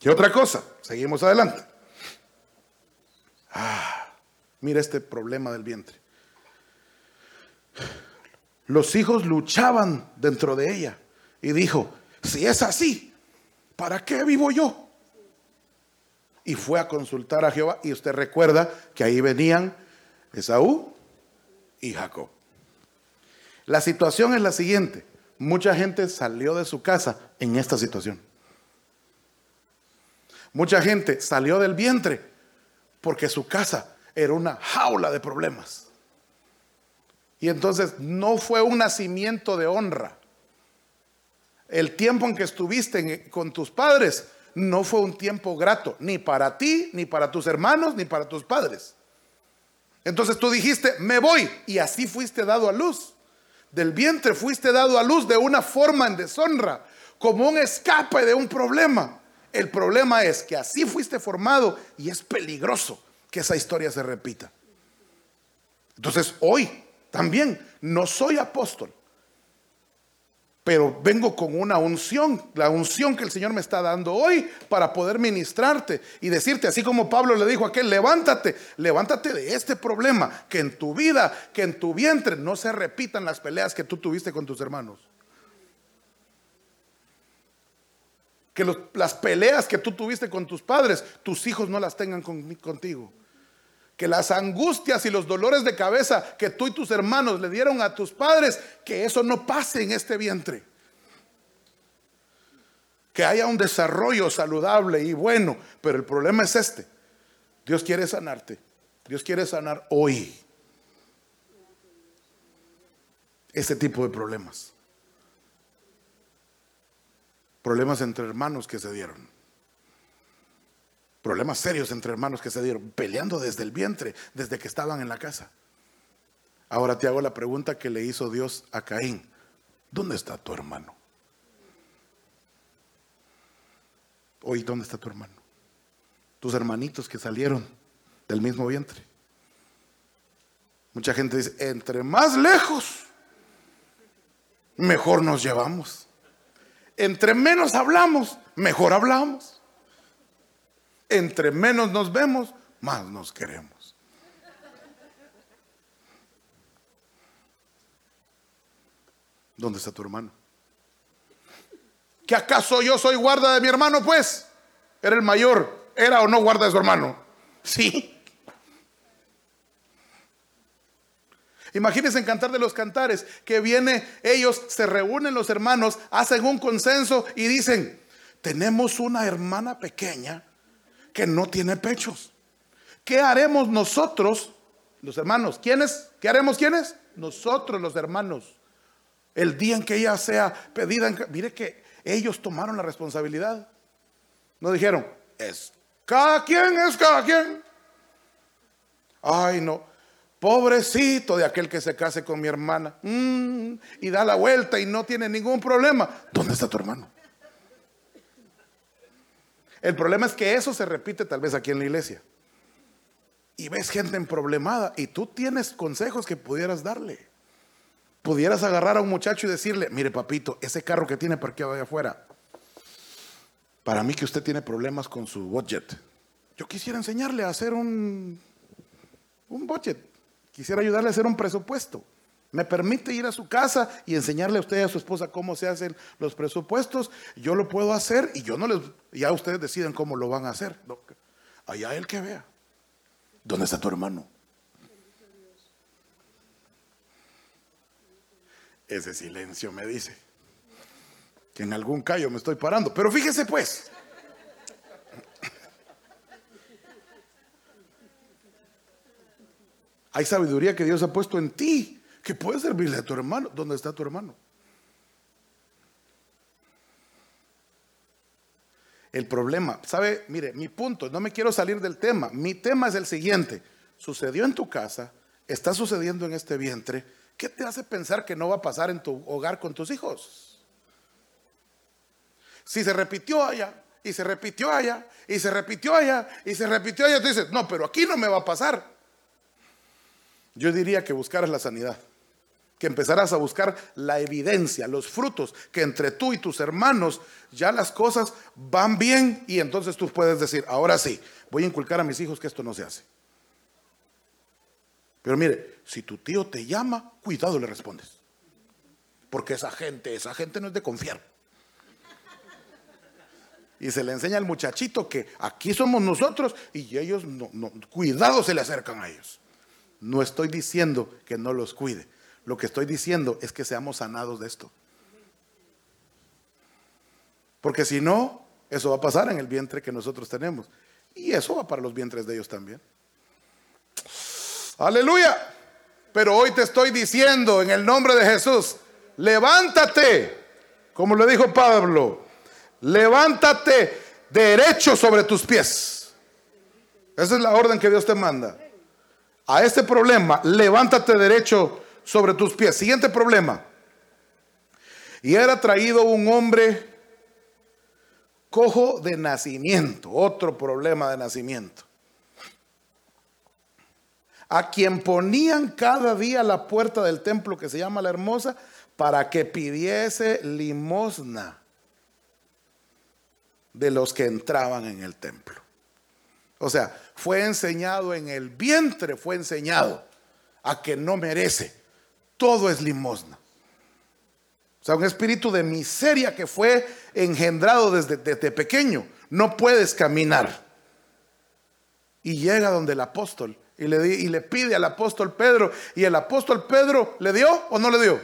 ¿Qué otra cosa? Seguimos adelante. Ah, mira este problema del vientre. Los hijos luchaban dentro de ella y dijo, si es así, ¿para qué vivo yo? Y fue a consultar a Jehová y usted recuerda que ahí venían Esaú y Jacob. La situación es la siguiente. Mucha gente salió de su casa en esta situación. Mucha gente salió del vientre porque su casa era una jaula de problemas. Y entonces no fue un nacimiento de honra. El tiempo en que estuviste con tus padres no fue un tiempo grato, ni para ti, ni para tus hermanos, ni para tus padres. Entonces tú dijiste, me voy, y así fuiste dado a luz. Del vientre fuiste dado a luz de una forma en deshonra, como un escape de un problema. El problema es que así fuiste formado y es peligroso que esa historia se repita. Entonces hoy también no soy apóstol, pero vengo con una unción, la unción que el Señor me está dando hoy para poder ministrarte y decirte, así como Pablo le dijo a aquel, levántate, levántate de este problema, que en tu vida, que en tu vientre no se repitan las peleas que tú tuviste con tus hermanos. Que las peleas que tú tuviste con tus padres, tus hijos no las tengan contigo que las angustias y los dolores de cabeza que tú y tus hermanos le dieron a tus padres, que eso no pase en este vientre. Que haya un desarrollo saludable y bueno, pero el problema es este. Dios quiere sanarte. Dios quiere sanar hoy este tipo de problemas. Problemas entre hermanos que se dieron problemas serios entre hermanos que se dieron, peleando desde el vientre, desde que estaban en la casa. Ahora te hago la pregunta que le hizo Dios a Caín. ¿Dónde está tu hermano? Hoy, ¿dónde está tu hermano? Tus hermanitos que salieron del mismo vientre. Mucha gente dice, entre más lejos, mejor nos llevamos. Entre menos hablamos, mejor hablamos entre menos nos vemos, más nos queremos. ¿Dónde está tu hermano? ¿Que acaso yo soy guarda de mi hermano? Pues, era el mayor, era o no guarda de su hermano. Sí. Imagínense en Cantar de los Cantares, que viene, ellos se reúnen los hermanos, hacen un consenso y dicen, tenemos una hermana pequeña que no tiene pechos. ¿Qué haremos nosotros, los hermanos? ¿Quiénes? ¿Qué haremos quiénes? Nosotros, los hermanos. El día en que ella sea pedida, mire que ellos tomaron la responsabilidad. No dijeron, es cada quien, es cada quien. Ay, no. Pobrecito de aquel que se case con mi hermana. Mm, y da la vuelta y no tiene ningún problema. ¿Dónde está tu hermano? El problema es que eso se repite tal vez aquí en la iglesia. Y ves gente en problemada y tú tienes consejos que pudieras darle. Pudieras agarrar a un muchacho y decirle, mire papito, ese carro que tiene parqueado allá afuera, para mí que usted tiene problemas con su budget. Yo quisiera enseñarle a hacer un, un budget. Quisiera ayudarle a hacer un presupuesto. ¿Me permite ir a su casa y enseñarle a usted y a su esposa cómo se hacen los presupuestos? Yo lo puedo hacer y yo no les. Ya ustedes deciden cómo lo van a hacer. Allá el que vea. ¿Dónde está tu hermano? Ese silencio me dice que en algún callo me estoy parando. Pero fíjese pues. Hay sabiduría que Dios ha puesto en ti que puede servirle a tu hermano. ¿Dónde está tu hermano? El problema, ¿sabe? Mire, mi punto, no me quiero salir del tema. Mi tema es el siguiente. Sucedió en tu casa, está sucediendo en este vientre. ¿Qué te hace pensar que no va a pasar en tu hogar con tus hijos? Si se repitió allá, y se repitió allá, y se repitió allá, y se repitió allá, tú dices, no, pero aquí no me va a pasar. Yo diría que buscaras la sanidad que empezarás a buscar la evidencia, los frutos, que entre tú y tus hermanos ya las cosas van bien y entonces tú puedes decir, ahora sí, voy a inculcar a mis hijos que esto no se hace. Pero mire, si tu tío te llama, cuidado le respondes. Porque esa gente, esa gente no es de confiar. Y se le enseña al muchachito que aquí somos nosotros y ellos, no, no, cuidado se le acercan a ellos. No estoy diciendo que no los cuide, lo que estoy diciendo es que seamos sanados de esto. Porque si no, eso va a pasar en el vientre que nosotros tenemos. Y eso va para los vientres de ellos también. Aleluya. Pero hoy te estoy diciendo en el nombre de Jesús, levántate, como le dijo Pablo, levántate derecho sobre tus pies. Esa es la orden que Dios te manda. A este problema, levántate derecho sobre tus pies. Siguiente problema. Y era traído un hombre cojo de nacimiento, otro problema de nacimiento, a quien ponían cada día la puerta del templo que se llama la hermosa para que pidiese limosna de los que entraban en el templo. O sea, fue enseñado en el vientre, fue enseñado a que no merece todo es limosna. O sea, un espíritu de miseria que fue engendrado desde, pequeño. No puedes caminar. Y llega donde el apóstol y le, y le pide al apóstol Pedro. ¿Y el apóstol Pedro le dio o no le dio?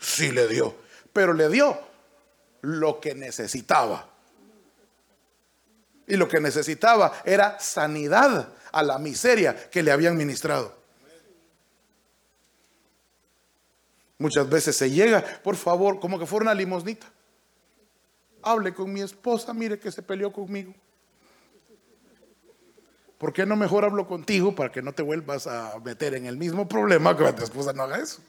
Sí le dio. Pero le dio lo que necesitaba. Y lo que necesitaba era sanidad a la miseria que le habían ministrado. Muchas veces se llega, por favor, como que fuera una limosnita. Hable con mi esposa, mire que se peleó conmigo. ¿Por qué no mejor hablo contigo para que no te vuelvas a meter en el mismo problema que tu esposa no haga eso?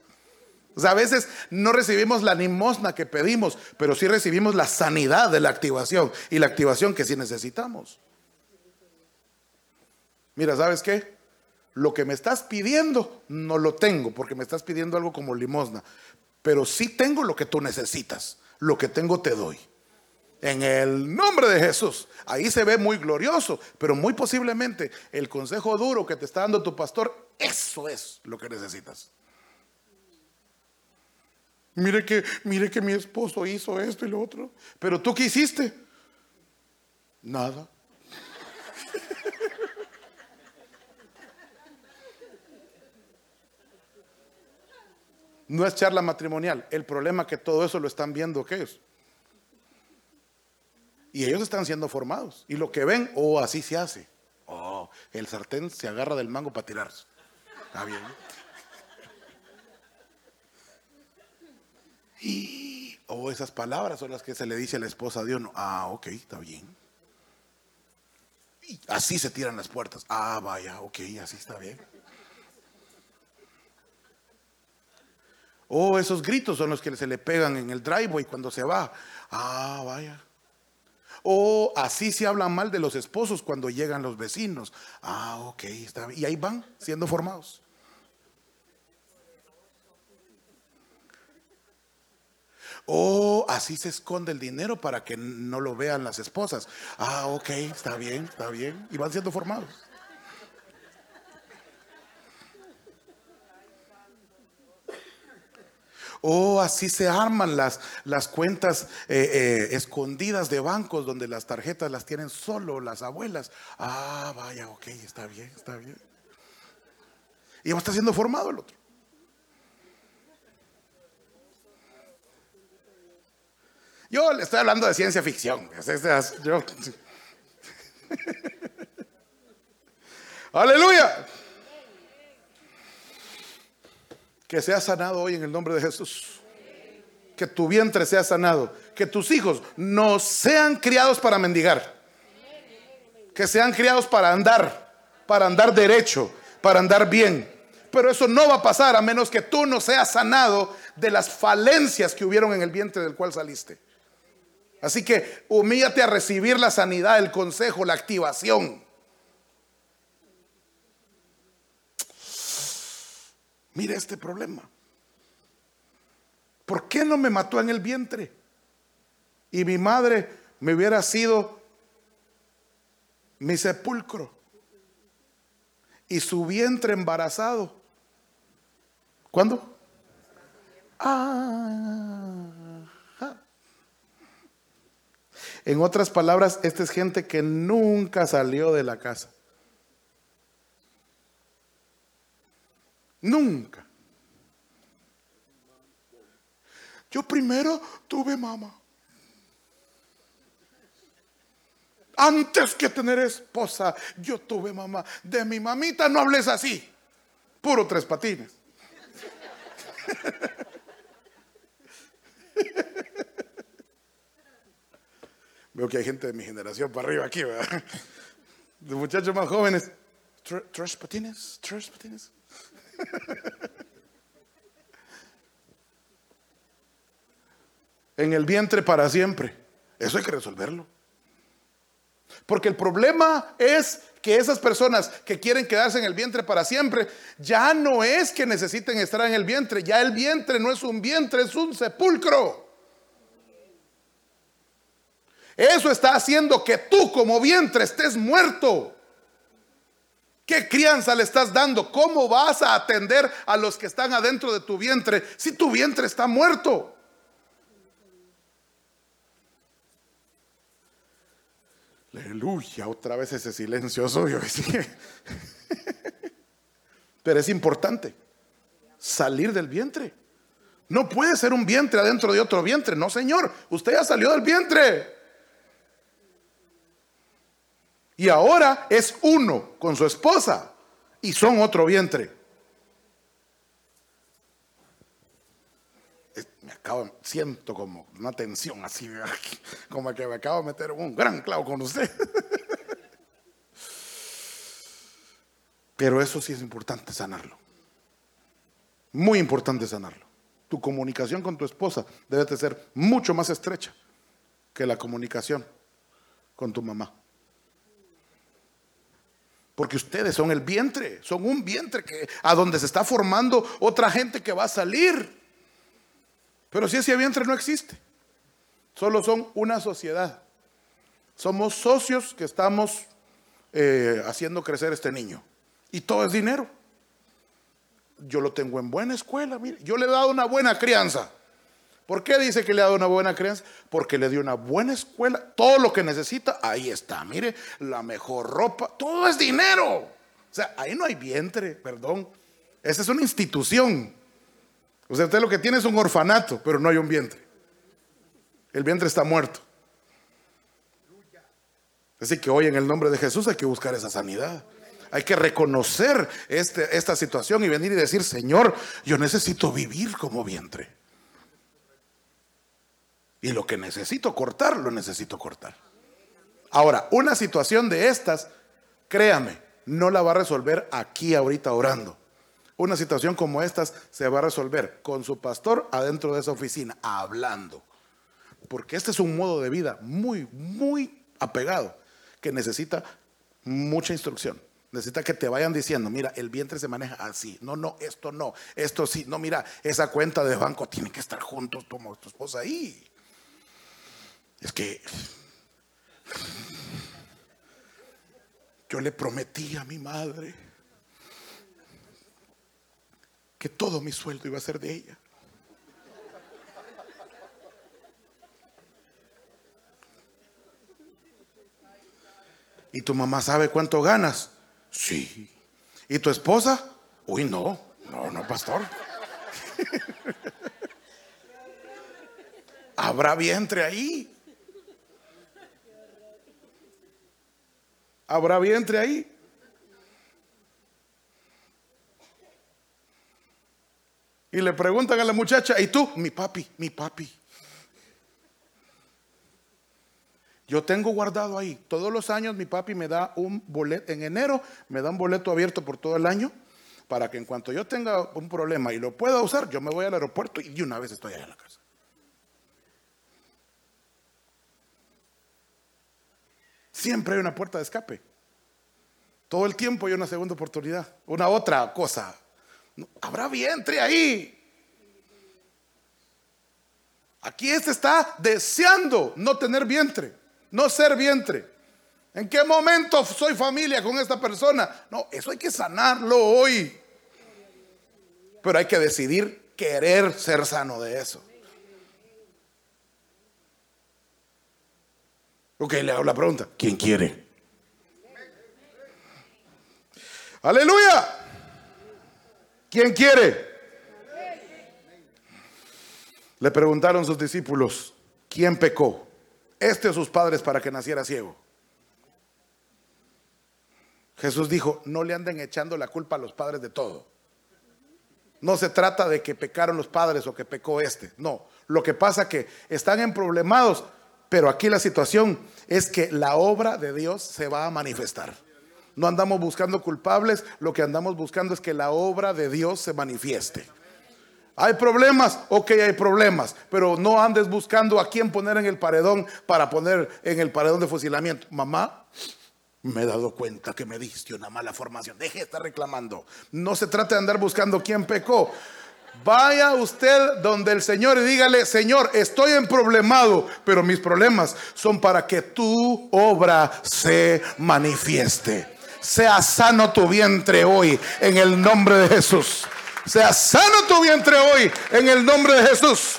O sea, a veces no recibimos la limosna que pedimos, pero sí recibimos la sanidad de la activación y la activación que sí necesitamos. Mira, ¿sabes qué? lo que me estás pidiendo no lo tengo porque me estás pidiendo algo como limosna, pero sí tengo lo que tú necesitas, lo que tengo te doy. En el nombre de Jesús, ahí se ve muy glorioso, pero muy posiblemente el consejo duro que te está dando tu pastor, eso es lo que necesitas. Mire que, mire que mi esposo hizo esto y lo otro, pero tú qué hiciste? Nada. No es charla matrimonial. El problema es que todo eso lo están viendo aquellos. Y ellos están siendo formados. Y lo que ven, oh, así se hace. Oh, el sartén se agarra del mango para tirarse. Está bien. Y, oh, esas palabras son las que se le dice a la esposa de uno. Ah, ok, está bien. Así se tiran las puertas. Ah, vaya, ok, así está bien. Oh, esos gritos son los que se le pegan en el driveway cuando se va. Ah, vaya. O así se hablan mal de los esposos cuando llegan los vecinos. Ah, ok, está bien. Y ahí van siendo formados. O así se esconde el dinero para que no lo vean las esposas. Ah, ok, está bien, está bien. Y van siendo formados. O así se arman las, las cuentas eh, eh, escondidas de bancos donde las tarjetas las tienen solo las abuelas. Ah, vaya, ok, está bien, está bien. Y va a estar siendo formado el otro. Yo le estoy hablando de ciencia ficción. Aleluya. Que sea sanado hoy en el nombre de Jesús. Que tu vientre sea sanado. Que tus hijos no sean criados para mendigar. Que sean criados para andar. Para andar derecho. Para andar bien. Pero eso no va a pasar a menos que tú no seas sanado de las falencias que hubieron en el vientre del cual saliste. Así que humíllate a recibir la sanidad, el consejo, la activación. Mire este problema. ¿Por qué no me mató en el vientre? Y mi madre me hubiera sido mi sepulcro. Y su vientre embarazado. ¿Cuándo? Ah. En otras palabras, esta es gente que nunca salió de la casa. Nunca. Yo primero tuve mamá. Antes que tener esposa, yo tuve mamá. De mi mamita no hables así. Puro tres patines. Veo que hay gente de mi generación para arriba aquí, ¿verdad? De muchachos más jóvenes. Trash patines, trash patines. En el vientre para siempre. Eso hay que resolverlo. Porque el problema es que esas personas que quieren quedarse en el vientre para siempre, ya no es que necesiten estar en el vientre, ya el vientre no es un vientre, es un sepulcro. Eso está haciendo que tú como vientre estés muerto. ¿Qué crianza le estás dando? ¿Cómo vas a atender a los que están adentro de tu vientre si tu vientre está muerto? Aleluya, otra vez ese silencio. Pero es importante salir del vientre. No puede ser un vientre adentro de otro vientre. No, Señor, usted ya salió del vientre. Y ahora es uno con su esposa y son otro vientre. Me acabo, siento como una tensión así, como que me acabo de meter un gran clavo con usted. Pero eso sí es importante sanarlo. Muy importante sanarlo. Tu comunicación con tu esposa debe de ser mucho más estrecha que la comunicación con tu mamá. Porque ustedes son el vientre, son un vientre que a donde se está formando otra gente que va a salir. Pero si ese vientre no existe, solo son una sociedad. Somos socios que estamos eh, haciendo crecer este niño. Y todo es dinero. Yo lo tengo en buena escuela, mire, yo le he dado una buena crianza. ¿Por qué dice que le ha dado una buena crianza? Porque le dio una buena escuela, todo lo que necesita, ahí está. Mire, la mejor ropa, todo es dinero. O sea, ahí no hay vientre, perdón. Esa es una institución. O sea, usted lo que tiene es un orfanato, pero no hay un vientre. El vientre está muerto. Así que hoy en el nombre de Jesús hay que buscar esa sanidad. Hay que reconocer este, esta situación y venir y decir, Señor, yo necesito vivir como vientre. Y lo que necesito cortar, lo necesito cortar. Ahora, una situación de estas, créame, no la va a resolver aquí ahorita orando. Una situación como estas se va a resolver con su pastor adentro de esa oficina, hablando. Porque este es un modo de vida muy, muy apegado, que necesita mucha instrucción. Necesita que te vayan diciendo, mira, el vientre se maneja así. No, no, esto no, esto sí. No, mira, esa cuenta de banco tiene que estar juntos como tu esposa ahí. Es que yo le prometí a mi madre que todo mi sueldo iba a ser de ella. ¿Y tu mamá sabe cuánto ganas? Sí. ¿Y tu esposa? Uy, no. No, no, pastor. ¿Habrá vientre ahí? ¿Habrá vientre ahí? Y le preguntan a la muchacha, ¿y tú? Mi papi, mi papi. Yo tengo guardado ahí, todos los años mi papi me da un boleto, en enero me da un boleto abierto por todo el año, para que en cuanto yo tenga un problema y lo pueda usar, yo me voy al aeropuerto y de una vez estoy allá en la casa. Siempre hay una puerta de escape. Todo el tiempo hay una segunda oportunidad, una otra cosa. Habrá vientre ahí. Aquí este está deseando no tener vientre no ser vientre. ¿En qué momento soy familia con esta persona? No, eso hay que sanarlo hoy. Pero hay que decidir querer ser sano de eso. Ok, le hago la pregunta. ¿Quién quiere? Aleluya. ¿Quién quiere? Le preguntaron sus discípulos, ¿quién pecó? este a sus padres para que naciera ciego. Jesús dijo, no le anden echando la culpa a los padres de todo. No se trata de que pecaron los padres o que pecó este. No, lo que pasa que están en problemados, pero aquí la situación es que la obra de Dios se va a manifestar. No andamos buscando culpables, lo que andamos buscando es que la obra de Dios se manifieste. Hay problemas, ok, hay problemas, pero no andes buscando a quién poner en el paredón para poner en el paredón de fusilamiento. Mamá, me he dado cuenta que me diste una mala formación. Deje de estar reclamando. No se trata de andar buscando quién pecó. Vaya usted donde el Señor y dígale, Señor, estoy en problemado, pero mis problemas son para que tu obra se manifieste. Sea sano tu vientre hoy en el nombre de Jesús. Sea sano tu vientre hoy en el nombre de Jesús.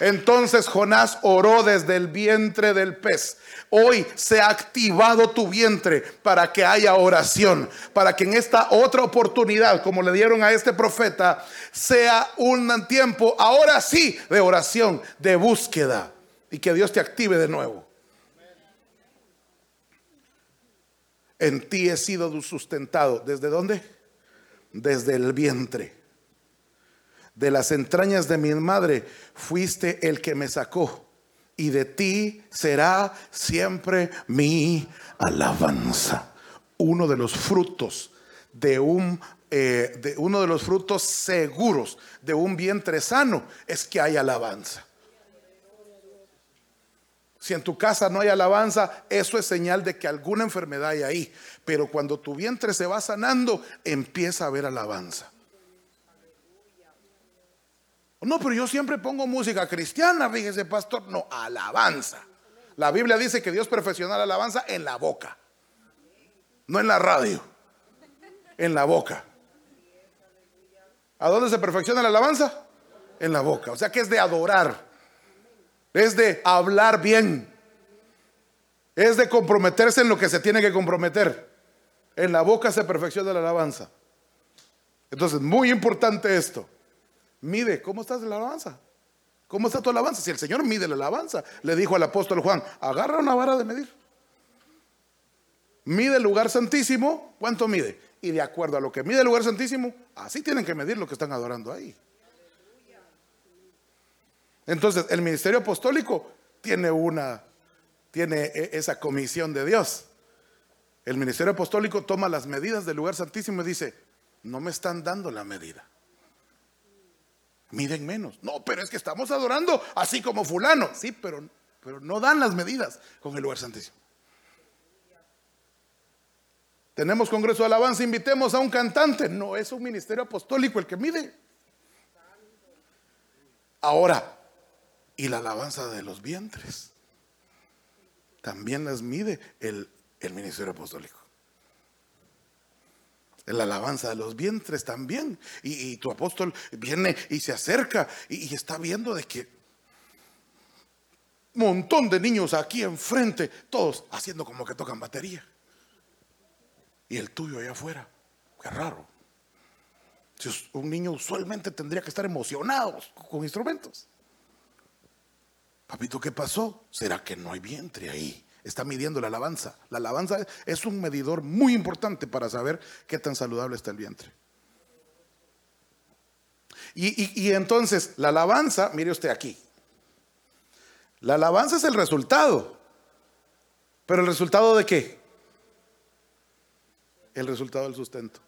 Entonces Jonás oró desde el vientre del pez. Hoy se ha activado tu vientre para que haya oración, para que en esta otra oportunidad, como le dieron a este profeta, sea un tiempo, ahora sí, de oración, de búsqueda, y que Dios te active de nuevo. En ti he sido sustentado. ¿Desde dónde? desde el vientre. De las entrañas de mi madre fuiste el que me sacó. Y de ti será siempre mi alabanza. Uno de los frutos de un eh, de uno de los frutos seguros de un vientre sano es que hay alabanza. Si en tu casa no hay alabanza, eso es señal de que alguna enfermedad hay ahí. Pero cuando tu vientre se va sanando, empieza a haber alabanza. No, pero yo siempre pongo música cristiana, fíjese, pastor. No, alabanza. La Biblia dice que Dios perfecciona la alabanza en la boca, no en la radio, en la boca. ¿A dónde se perfecciona la alabanza? En la boca. O sea que es de adorar es de hablar bien, es de comprometerse en lo que se tiene que comprometer. En la boca se perfecciona la alabanza. Entonces, muy importante esto. Mide, ¿cómo estás de la alabanza? ¿Cómo está tu alabanza? Si el Señor mide la alabanza, le dijo al apóstol Juan, agarra una vara de medir. Mide el lugar santísimo, ¿cuánto mide? Y de acuerdo a lo que mide el lugar santísimo, así tienen que medir lo que están adorando ahí. Entonces, el ministerio apostólico tiene una, tiene e, esa comisión de Dios. El ministerio apostólico toma las medidas del lugar santísimo y dice, no me están dando la medida. Miden menos. No, pero es que estamos adorando así como fulano. Sí, pero, pero no dan las medidas con el lugar santísimo. Tenemos congreso de alabanza, invitemos a un cantante. No es un ministerio apostólico el que mide. Ahora, y la alabanza de los vientres. También las mide el, ministerio apostólico. La alabanza de los vientres también. Y, tu apóstol viene y se acerca y, está viendo de que montón de niños aquí enfrente, todos haciendo como que tocan batería y el tuyo allá afuera. Qué raro. Un niño usualmente tendría que estar emocionado con instrumentos. Papito, ¿qué pasó? ¿Será que no hay vientre ahí? Está midiendo la alabanza. La alabanza es un medidor muy importante para saber qué tan saludable está el vientre. Y, entonces, la alabanza, mire usted aquí. La alabanza es el resultado. ¿Pero el resultado de qué? el resultado del sustento.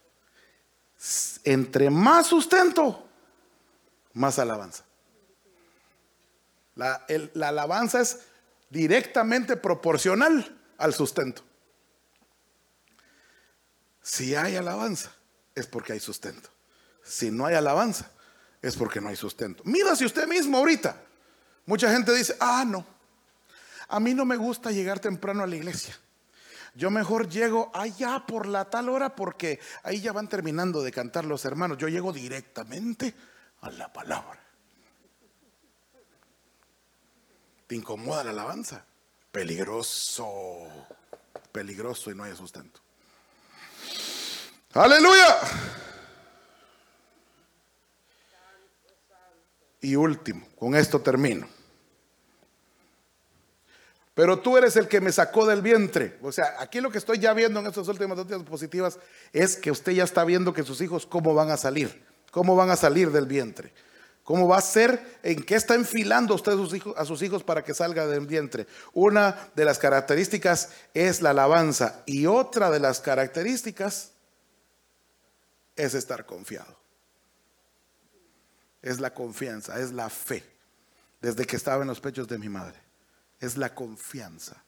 Entre más sustento, más alabanza. La, alabanza es directamente proporcional al sustento. Si hay alabanza, es porque hay sustento. Si no hay alabanza, es porque no hay sustento. Mira usted mismo ahorita. Mucha gente dice, ah, no, a mí no me gusta llegar temprano a la iglesia. Yo mejor llego allá por la tal hora porque ahí ya van terminando de cantar los hermanos. Yo llego directamente a la palabra. ¿Te incomoda la alabanza? Peligroso, peligroso y no hay sustento. Aleluya. Y último, con esto termino. Pero tú eres el que me sacó del vientre. O sea, aquí lo que estoy ya viendo en estas últimas noticias positivas es que usted ya está viendo que sus hijos cómo van a salir, cómo van a salir del vientre. ¿Cómo va a ser? ¿En qué está enfilando usted a sus, hijos, para que salga del vientre? Una de las características es la alabanza y otra de las características es estar confiado. Es la confianza, es la fe, desde que estaba en los pechos de mi madre es la confianza.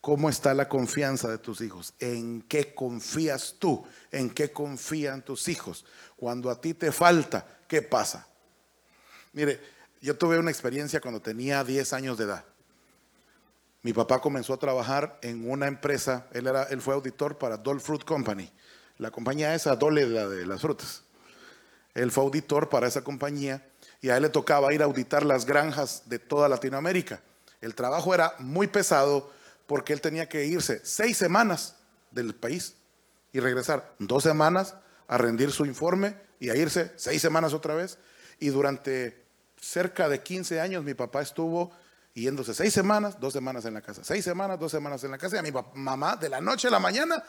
¿Cómo está la confianza de tus hijos? ¿En qué confías tú? ¿En qué confían tus hijos? Cuando a ti te falta, ¿qué pasa? Mire, yo tuve una experiencia cuando tenía 10 años de edad. Mi papá comenzó a trabajar en una empresa, él, era, él fue auditor para Dole Fruit Company. La compañía esa, Dole, la de las frutas. Él fue auditor para esa compañía y a él le tocaba ir a auditar las granjas de toda Latinoamérica. El trabajo era muy pesado porque él tenía que irse seis semanas del país y regresar dos semanas a rendir su informe y a irse seis semanas otra vez. Y durante cerca de 15 años mi papá estuvo yéndose seis semanas, dos semanas en la casa, seis semanas, dos semanas en la casa. Y a mi mamá de la noche a la mañana,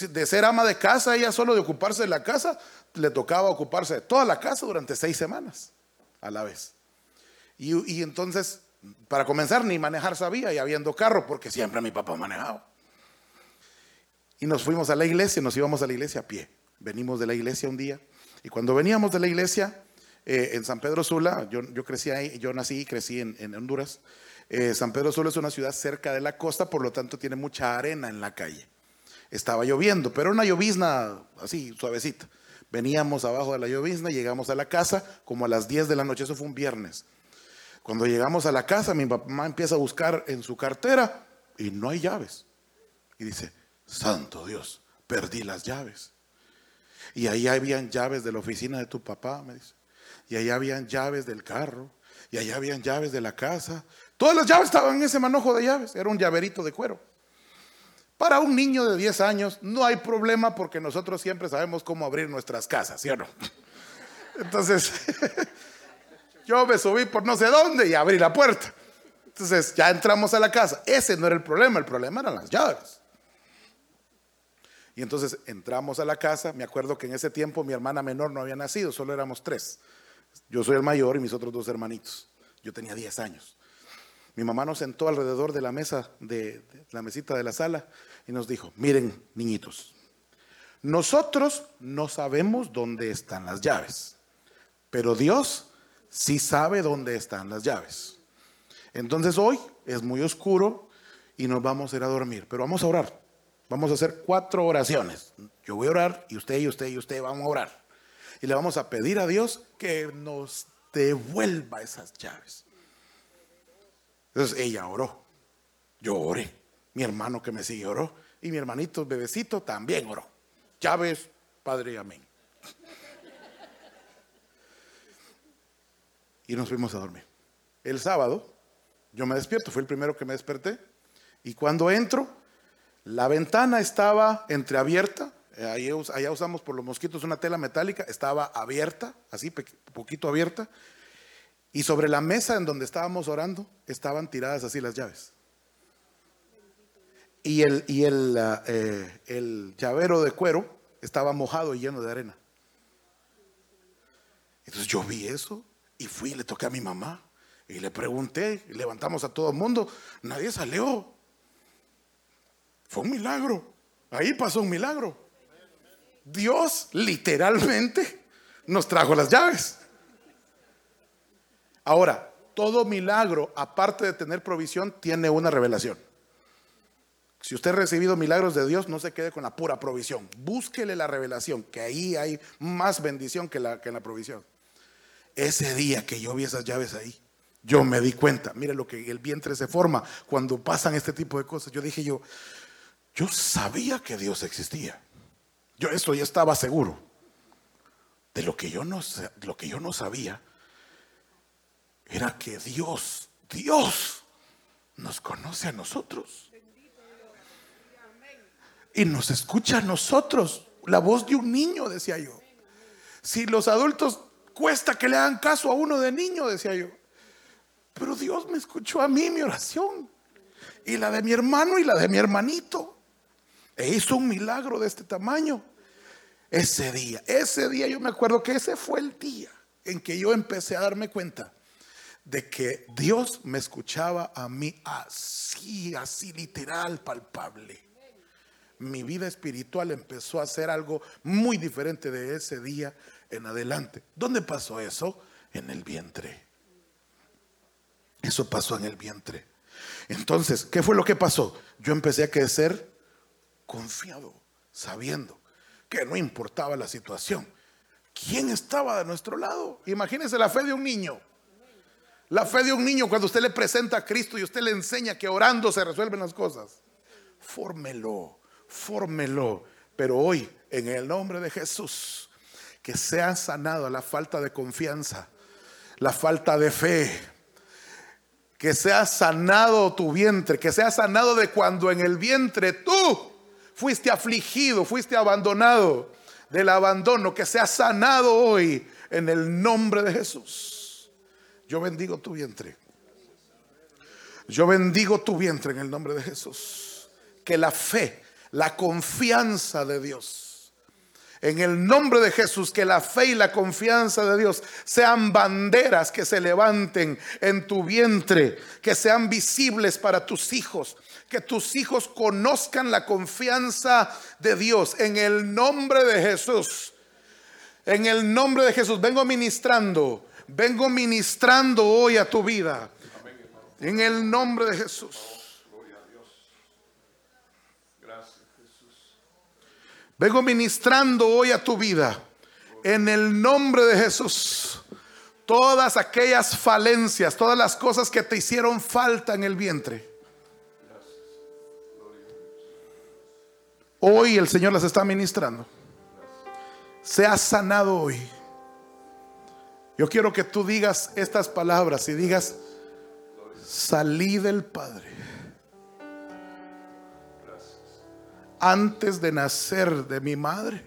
de ser ama de casa, ella solo de ocuparse de la casa, le tocaba ocuparse de toda la casa durante seis semanas a la vez. Y, entonces para comenzar, ni manejar sabía y habiendo carro, porque siempre mi papá manejaba. Y nos fuimos a la iglesia, nos íbamos a la iglesia a pie. Venimos de la iglesia un día, y cuando veníamos de la iglesia eh, en San Pedro Sula, yo, yo, crecí ahí, yo nací y crecí en, Honduras. Eh, San Pedro Sula es una ciudad cerca de la costa, por lo tanto tiene mucha arena en la calle. Estaba lloviendo, pero una llovizna así, suavecita. Veníamos abajo de la llovizna, llegamos a la casa como a las 10 de la noche, eso fue un viernes. Cuando llegamos a la casa, mi mamá empieza a buscar en su cartera y no hay llaves. Y dice, Santo Dios, perdí las llaves. Y ahí habían llaves de la oficina de tu papá, me dice. Y ahí habían llaves del carro. Y ahí habían llaves de la casa. Todas las llaves estaban en ese manojo de llaves. Era un llaverito de cuero. Para un niño de 10 años no hay problema porque nosotros siempre sabemos cómo abrir nuestras casas, ¿sí o no? Entonces, Yo me subí por no sé dónde y abrí la puerta. Entonces ya entramos a la casa. Ese no era el problema, el problema eran las llaves. Y entonces entramos a la casa. Me acuerdo que en ese tiempo mi hermana menor no había nacido, solo éramos tres. Yo soy el mayor y mis otros dos hermanitos. Yo tenía 10 años. mi mamá nos sentó alrededor de la mesa, de, la mesita de la sala, y nos dijo, miren, niñitos, nosotros no sabemos dónde están las llaves, pero Dios sí sabe dónde están las llaves. Entonces hoy es muy oscuro y nos vamos a ir a dormir, pero vamos a orar. Vamos a hacer cuatro oraciones. Yo voy a orar y usted y usted y usted vamos a orar. Y le vamos a pedir a Dios que nos devuelva esas llaves. Entonces ella oró. Yo oré. Mi hermano que me sigue oró. Y mi hermanito bebecito también oró. Llaves, Padre, amén. Y nos fuimos a dormir. El sábado, yo me despierto, fue el primero que me desperté. Y cuando entro, la ventana estaba entreabierta. Eh, allá usamos por los mosquitos una tela metálica, estaba abierta, así, poquito abierta. Y sobre la mesa en donde estábamos orando estaban tiradas así las llaves. Y el, y el, ah, eh, el llavero de cuero estaba mojado y lleno de arena. Entonces yo vi eso y fui y le toqué a mi mamá y le pregunté, y levantamos a todo el mundo, nadie salió. Fue un milagro. Ahí pasó un milagro. Dios literalmente nos trajo las llaves. Ahora, todo milagro, aparte de tener provisión, tiene una revelación. Si usted ha recibido milagros de Dios, no se quede con la pura provisión. Búsquele la revelación, que ahí hay más bendición que, la, que en la provisión. Ese día que yo vi esas llaves ahí, yo me di cuenta, mire lo que el vientre se forma cuando pasan este tipo de cosas. Yo dije yo, yo sabía que Dios existía. Yo esto ya estaba seguro. De lo que yo no, lo que yo no sabía era que Dios, Dios nos conoce a nosotros y nos escucha a nosotros. La voz de un niño, decía yo. Si los adultos cuesta que le hagan caso a uno de niño, decía yo. Pero Dios me escuchó a mí mi oración. Y la de mi hermano y la de mi hermanito. E hizo un milagro de este tamaño. Ese día, ese día yo me acuerdo que ese fue el día en que yo empecé a darme cuenta de que Dios me escuchaba a mí así, así literal, palpable mi vida espiritual empezó a ser algo muy diferente de ese día en adelante. ¿Dónde pasó eso? En el vientre. Eso pasó en el vientre. Entonces, ¿qué fue lo que pasó? Yo empecé a crecer confiado, sabiendo que no importaba la situación. ¿Quién estaba de nuestro lado? Imagínense la fe de un niño. La fe de un niño cuando usted le presenta a Cristo y usted le enseña que orando se resuelven las cosas. Fórmelo fórmelo. Pero hoy, en el nombre de Jesús, que sea sanado la falta de confianza, la falta de fe, que sea sanado tu vientre, que sea sanado de cuando en el vientre tú fuiste afligido, fuiste abandonado, del abandono, que sea sanado hoy en el nombre de Jesús. Yo bendigo tu vientre. Yo bendigo tu vientre en el nombre de Jesús. Que la fe la confianza de Dios. En el nombre de Jesús, que la fe y la confianza de Dios sean banderas que se levanten en tu vientre, que sean visibles para tus hijos, que tus hijos conozcan la confianza de Dios. En el nombre de Jesús, en el nombre de Jesús, vengo ministrando, vengo ministrando hoy a tu vida. En el nombre de Jesús. Vengo ministrando hoy a tu vida en el nombre de Jesús. Todas aquellas falencias, todas las cosas que te hicieron falta en el vientre. Hoy el Señor las está ministrando. Sea sanado hoy. Yo quiero que tú digas estas palabras y digas, salí del Padre antes de nacer de mi madre,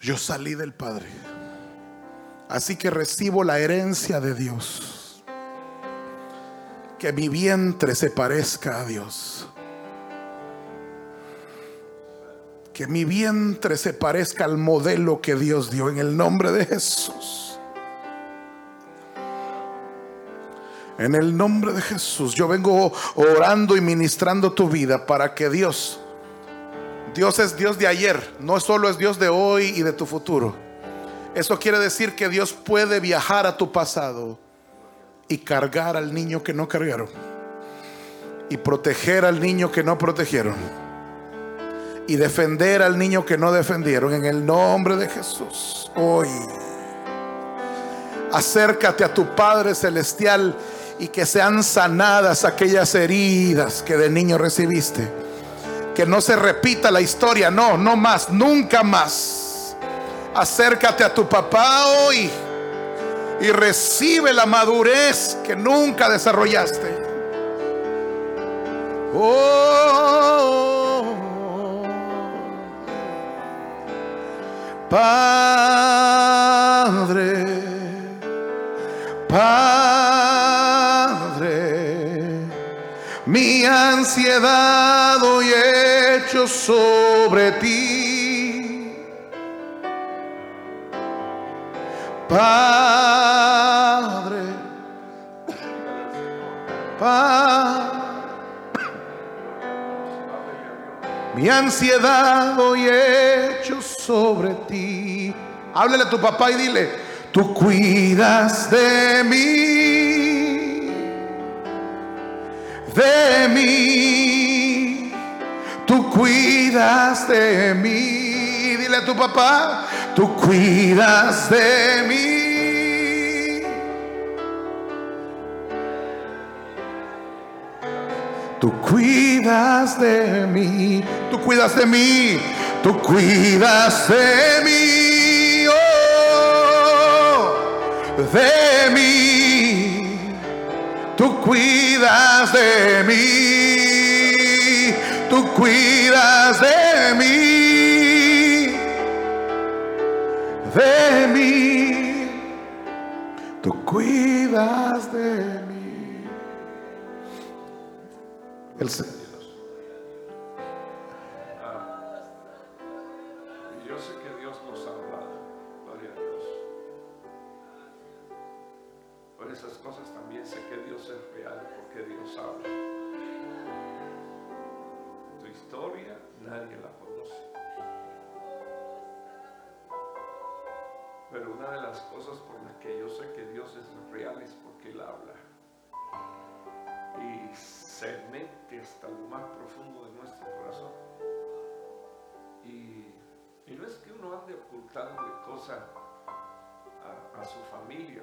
yo salí del Padre. Así que recibo la herencia de Dios. Que mi vientre se parezca a Dios. Que mi vientre se parezca al modelo que Dios dio en el nombre de Jesús. En el nombre de Jesús, yo vengo orando y ministrando tu vida para que Dios, Dios es Dios de ayer, no solo es Dios de hoy y de tu futuro. Eso quiere decir que Dios puede viajar a tu pasado y cargar al niño que no cargaron. Y proteger al niño que no protegieron. Y defender al niño que no defendieron. En el nombre de Jesús. Hoy. Acércate a tu Padre Celestial y que sean sanadas aquellas heridas que de niño recibiste. Que no se repita la historia, no, no más, nunca más. Acércate a tu papá hoy y recibe la madurez que nunca desarrollaste. Oh, Padre, Padre, mi ansiedad hoy hecho sobre ti. Padre, Padre. Mi ansiedad hoy hecho sobre ti. Háblale a tu papá y dile, tú cuidas de mí, de mí, tú cuidas de mí. Dile a tu papá, tú cuidas de mí. Tú cuidas de mí, tú cuidas de mí, tú cuidas de mí, oh, de mí, tú cuidas de mí, tú cuidas de mí, de mí, tú cuidas de mí. El Señor. Yo sé que Dios nos ha hablado, gloria a Dios. Por esas cosas también sé que Dios es real, porque Dios habla. Tu historia nadie la conoce. Pero una de las cosas por las que yo sé que Dios es real es porque Él habla. Y se hasta lo más profundo de nuestro corazón. Y, no es que uno ande ocultándole cosas a, a su familia,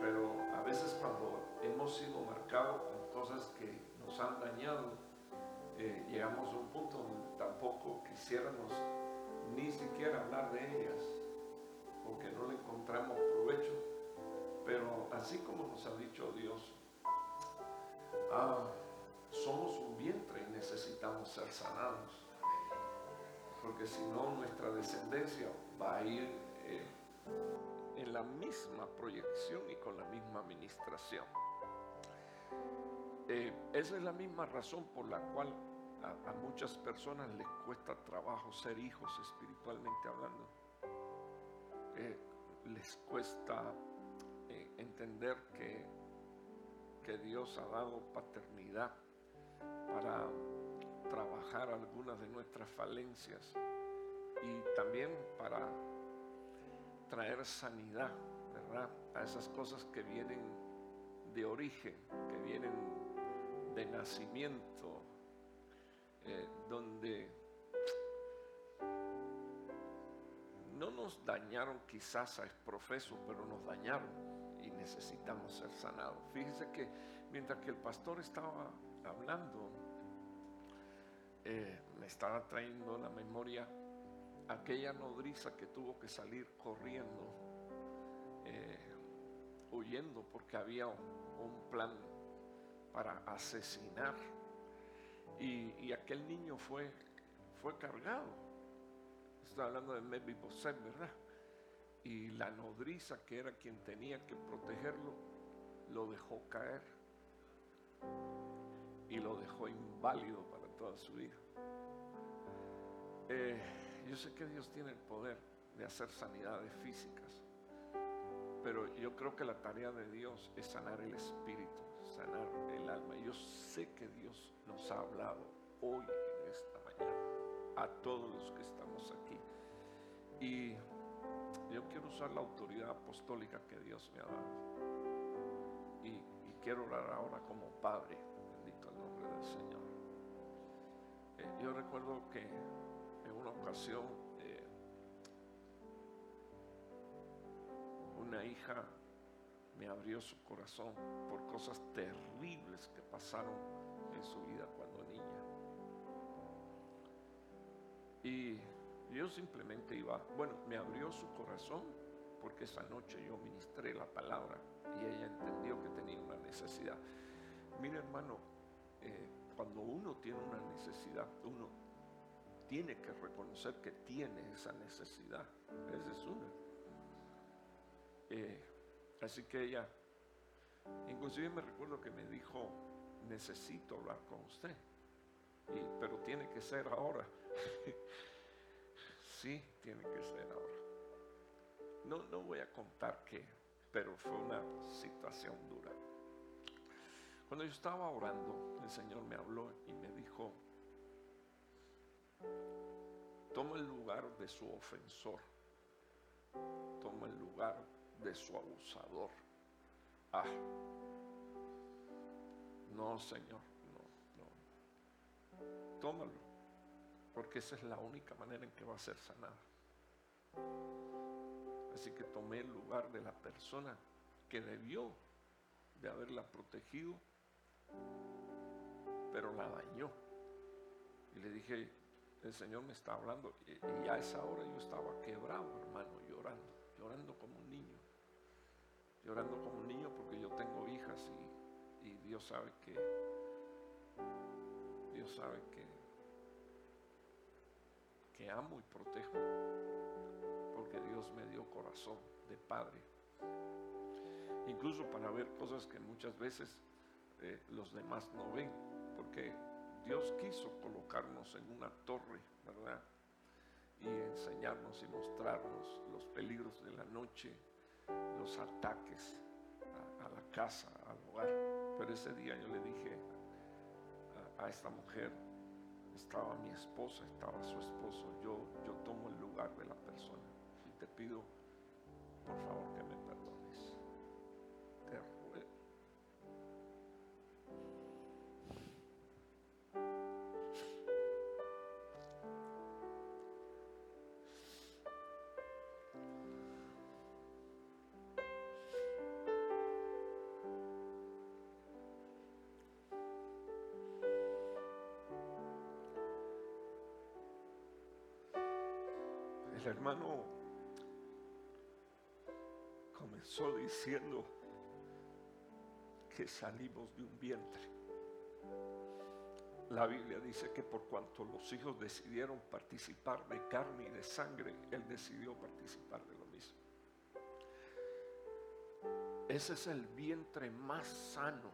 pero a veces cuando hemos sido marcados con cosas que nos han dañado, eh, llegamos a un punto donde tampoco quisiéramos ni siquiera hablar de ellas, porque no le encontramos provecho. Pero así como nos ha dicho Dios, ah, somos un vientre y necesitamos ser sanados. Porque si no, nuestra descendencia va a ir eh, en la misma proyección y con la misma administración. Eh, esa es la misma razón por la cual a, muchas personas les cuesta trabajo ser hijos espiritualmente hablando. Eh, les cuesta entender que, que Dios ha dado paternidad para trabajar algunas de nuestras falencias y también para traer sanidad, ¿verdad? A esas cosas que vienen de origen, que vienen de nacimiento, eh, donde no nos dañaron quizás a profeso, pero nos dañaron y necesitamos ser sanados. Fíjense que mientras que el pastor estaba hablando, eh, me estaba trayendo la memoria aquella nodriza que tuvo que salir corriendo, eh, huyendo porque había un, plan para asesinar. Y, aquel niño fue, fue cargado. Estoy hablando de Mebi Boset, ¿verdad? Y la nodriza, que era quien tenía que protegerlo, lo dejó caer y lo dejó inválido para toda su vida. Eh, yo sé que Dios tiene el poder de hacer sanidades físicas, pero yo creo que la tarea de Dios es sanar el espíritu, sanar el alma. Yo sé que Dios nos ha hablado hoy en esta mañana a todos los que estamos aquí. Y yo quiero usar la autoridad apostólica que Dios me ha dado. Y, y quiero orar ahora como Padre, Eh, yo recuerdo que en una ocasión eh, una hija me abrió su corazón por cosas terribles que pasaron en su vida cuando niña. Y yo simplemente iba, bueno, me abrió su corazón porque esa noche yo ministré la palabra y ella entendió que tenía una necesidad. Mira hermano, eh, cuando uno tiene una necesidad, uno tiene que reconocer que tiene esa necesidad. Esa es una. Eh, así que ella, inclusive me recuerdo que me dijo, necesito hablar con usted, pero tiene que ser ahora. sí, tiene que ser ahora. No, no voy a contar qué, pero fue una situación dura. Cuando yo estaba orando, el Señor me habló y me dijo, toma el lugar de su ofensor, toma el lugar de su abusador. Ah, no, Señor, no, no. Tómalo, porque esa es la única manera en que va a ser sanada. Así que tomé el lugar de la persona que debió de haberla protegido, pero la dañó. Y le dije, el Señor me está hablando. Y, a esa hora yo estaba quebrado, hermano, llorando, llorando como un niño. Llorando como un niño porque yo tengo hijas y, y Dios sabe que, Dios sabe que, que amo y protejo. Porque Dios me dio corazón de padre. Incluso para ver cosas que muchas veces eh, los demás no ven. Porque Dios quiso colocarnos en una torre, ¿verdad? Y enseñarnos y mostrarnos los peligros de la noche, los ataques a, la casa, al hogar. Pero ese día yo le dije a, esta mujer, estaba mi esposa, estaba su esposo, yo, yo tomo el lugar de la persona y te pido, por favor, que me perdones. Hermano comenzó diciendo que salimos de un vientre. La Biblia dice que por cuanto los hijos decidieron participar de carne y de sangre, Él decidió participar de lo mismo. Ese es el vientre más sano,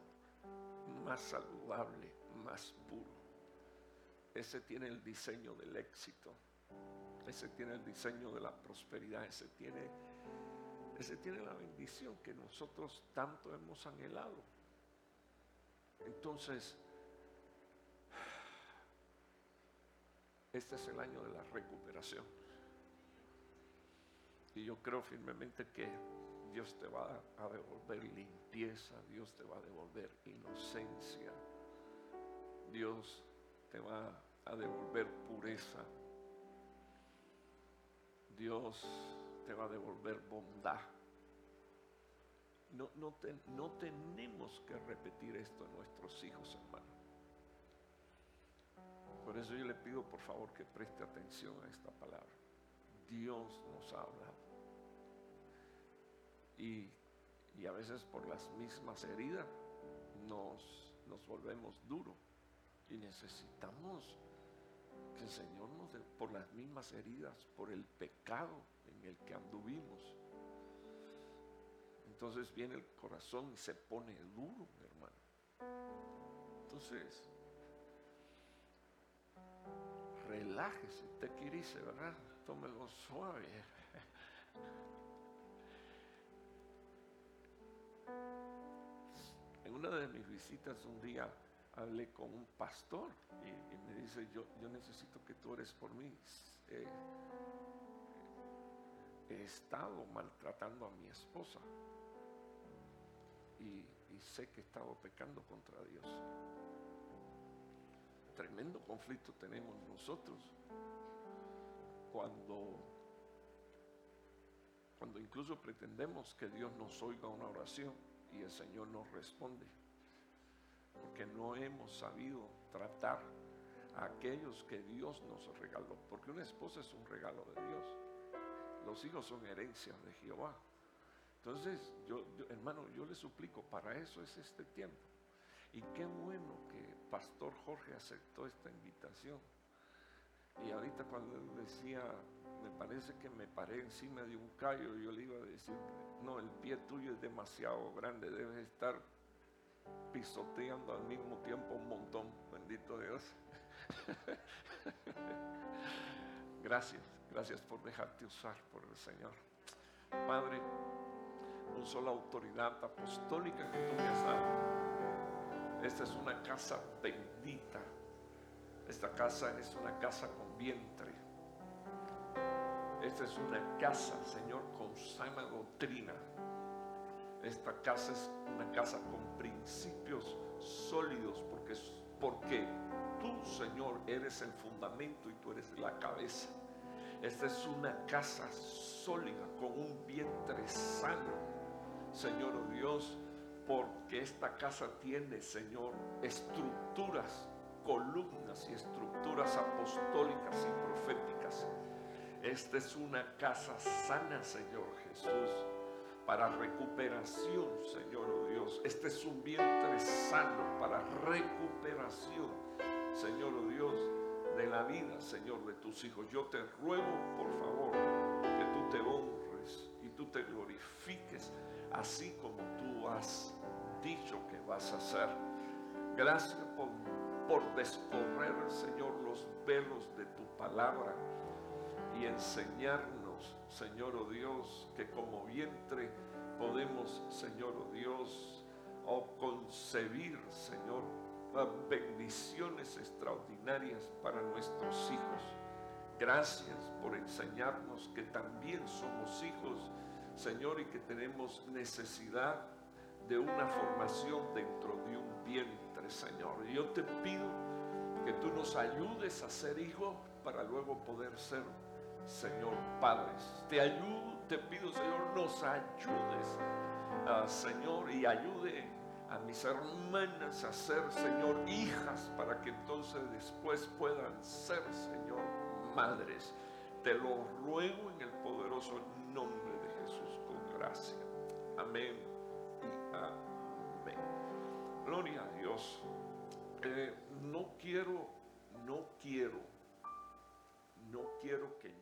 más saludable, más puro. Ese tiene el diseño del éxito ese tiene el diseño de la prosperidad, ese tiene, ese tiene la bendición que nosotros tanto hemos anhelado. Entonces, este es el año de la recuperación. Y yo creo firmemente que Dios te va a devolver limpieza, Dios te va a devolver inocencia, Dios te va a devolver pureza, Dios te va a devolver bondad. No, no, no tenemos que repetir esto a nuestros hijos, hermano. Por eso yo le pido por favor que preste atención a esta palabra. Dios nos ha hablado. Y, y a veces por las mismas heridas nos, nos volvemos duros y necesitamos que el Señor nos, por las mismas heridas, por el pecado en el que anduvimos. Entonces viene el corazón y se pone duro, hermano. Entonces, relájese, te quirice, ¿verdad? Tómelo suave. En una de mis visitas un día hablé con un pastor y, me dice, yo, yo necesito que tú eres por mí. he estado maltratando a mi esposa y, y sé que he estado pecando contra Dios. Tremendo conflicto tenemos nosotros cuando cuando incluso pretendemos que Dios nos oiga una oración y el Señor nos responde, porque no hemos sabido tratar a aquellos que Dios nos regaló, porque una esposa es un regalo de Dios, los hijos son herencias de Jehová. Entonces, yo, hermano, yo le suplico, para eso es este tiempo. Y qué bueno que Pastor Jorge aceptó esta invitación. Y ahorita cuando él decía, me parece que me paré encima de un callo, yo le iba a decir, no, el pie tuyo es demasiado grande, debes estar pisoteando al mismo tiempo un montón, bendito Dios. gracias, gracias por dejarte usar por el Señor. Padre, una sola autoridad apostólica que tú me has dado. Esta es una casa bendita. Esta casa es una casa con vientre esta es una casa, Señor, con sana doctrina. Esta casa es una casa con principios sólidos porque, porque tú, Señor, eres el fundamento y tú eres la cabeza. Esta es una casa sólida con un vientre sano, Señor oh Dios, porque esta casa tiene, Señor, estructuras, columnas y estructuras apostólicas y proféticas esta es una casa sana, Señor Jesús, para recuperación, Señor oh Dios. Este es un vientre sano para recuperación, Señor oh Dios, de la vida, Señor, de tus hijos. Yo te ruego, por favor, que tú te honres y tú te glorifiques, así como tú has dicho que vas a hacer. Gracias por, por descorrer, Señor, los velos de tu palabra y enseñarnos, Señor o oh Dios, que como vientre podemos, Señor o oh Dios, o concebir, Señor, bendiciones extraordinarias para nuestros hijos. Gracias por enseñarnos que también somos hijos, Señor, y que tenemos necesidad de una formación dentro de un vientre, Señor. Yo te pido que tú nos ayudes a ser hijos para luego poder ser Señor Padres. Te ayudo, te pido, Señor, nos ayudes, ah, Señor, y ayude a mis hermanas a ser, Señor, hijas, para que entonces después puedan ser, Señor, madres. Te lo ruego en el poderoso nombre de Jesús, con gracia. Amén y amén. Gloria a Dios. Eh, no quiero, no quiero, no quiero que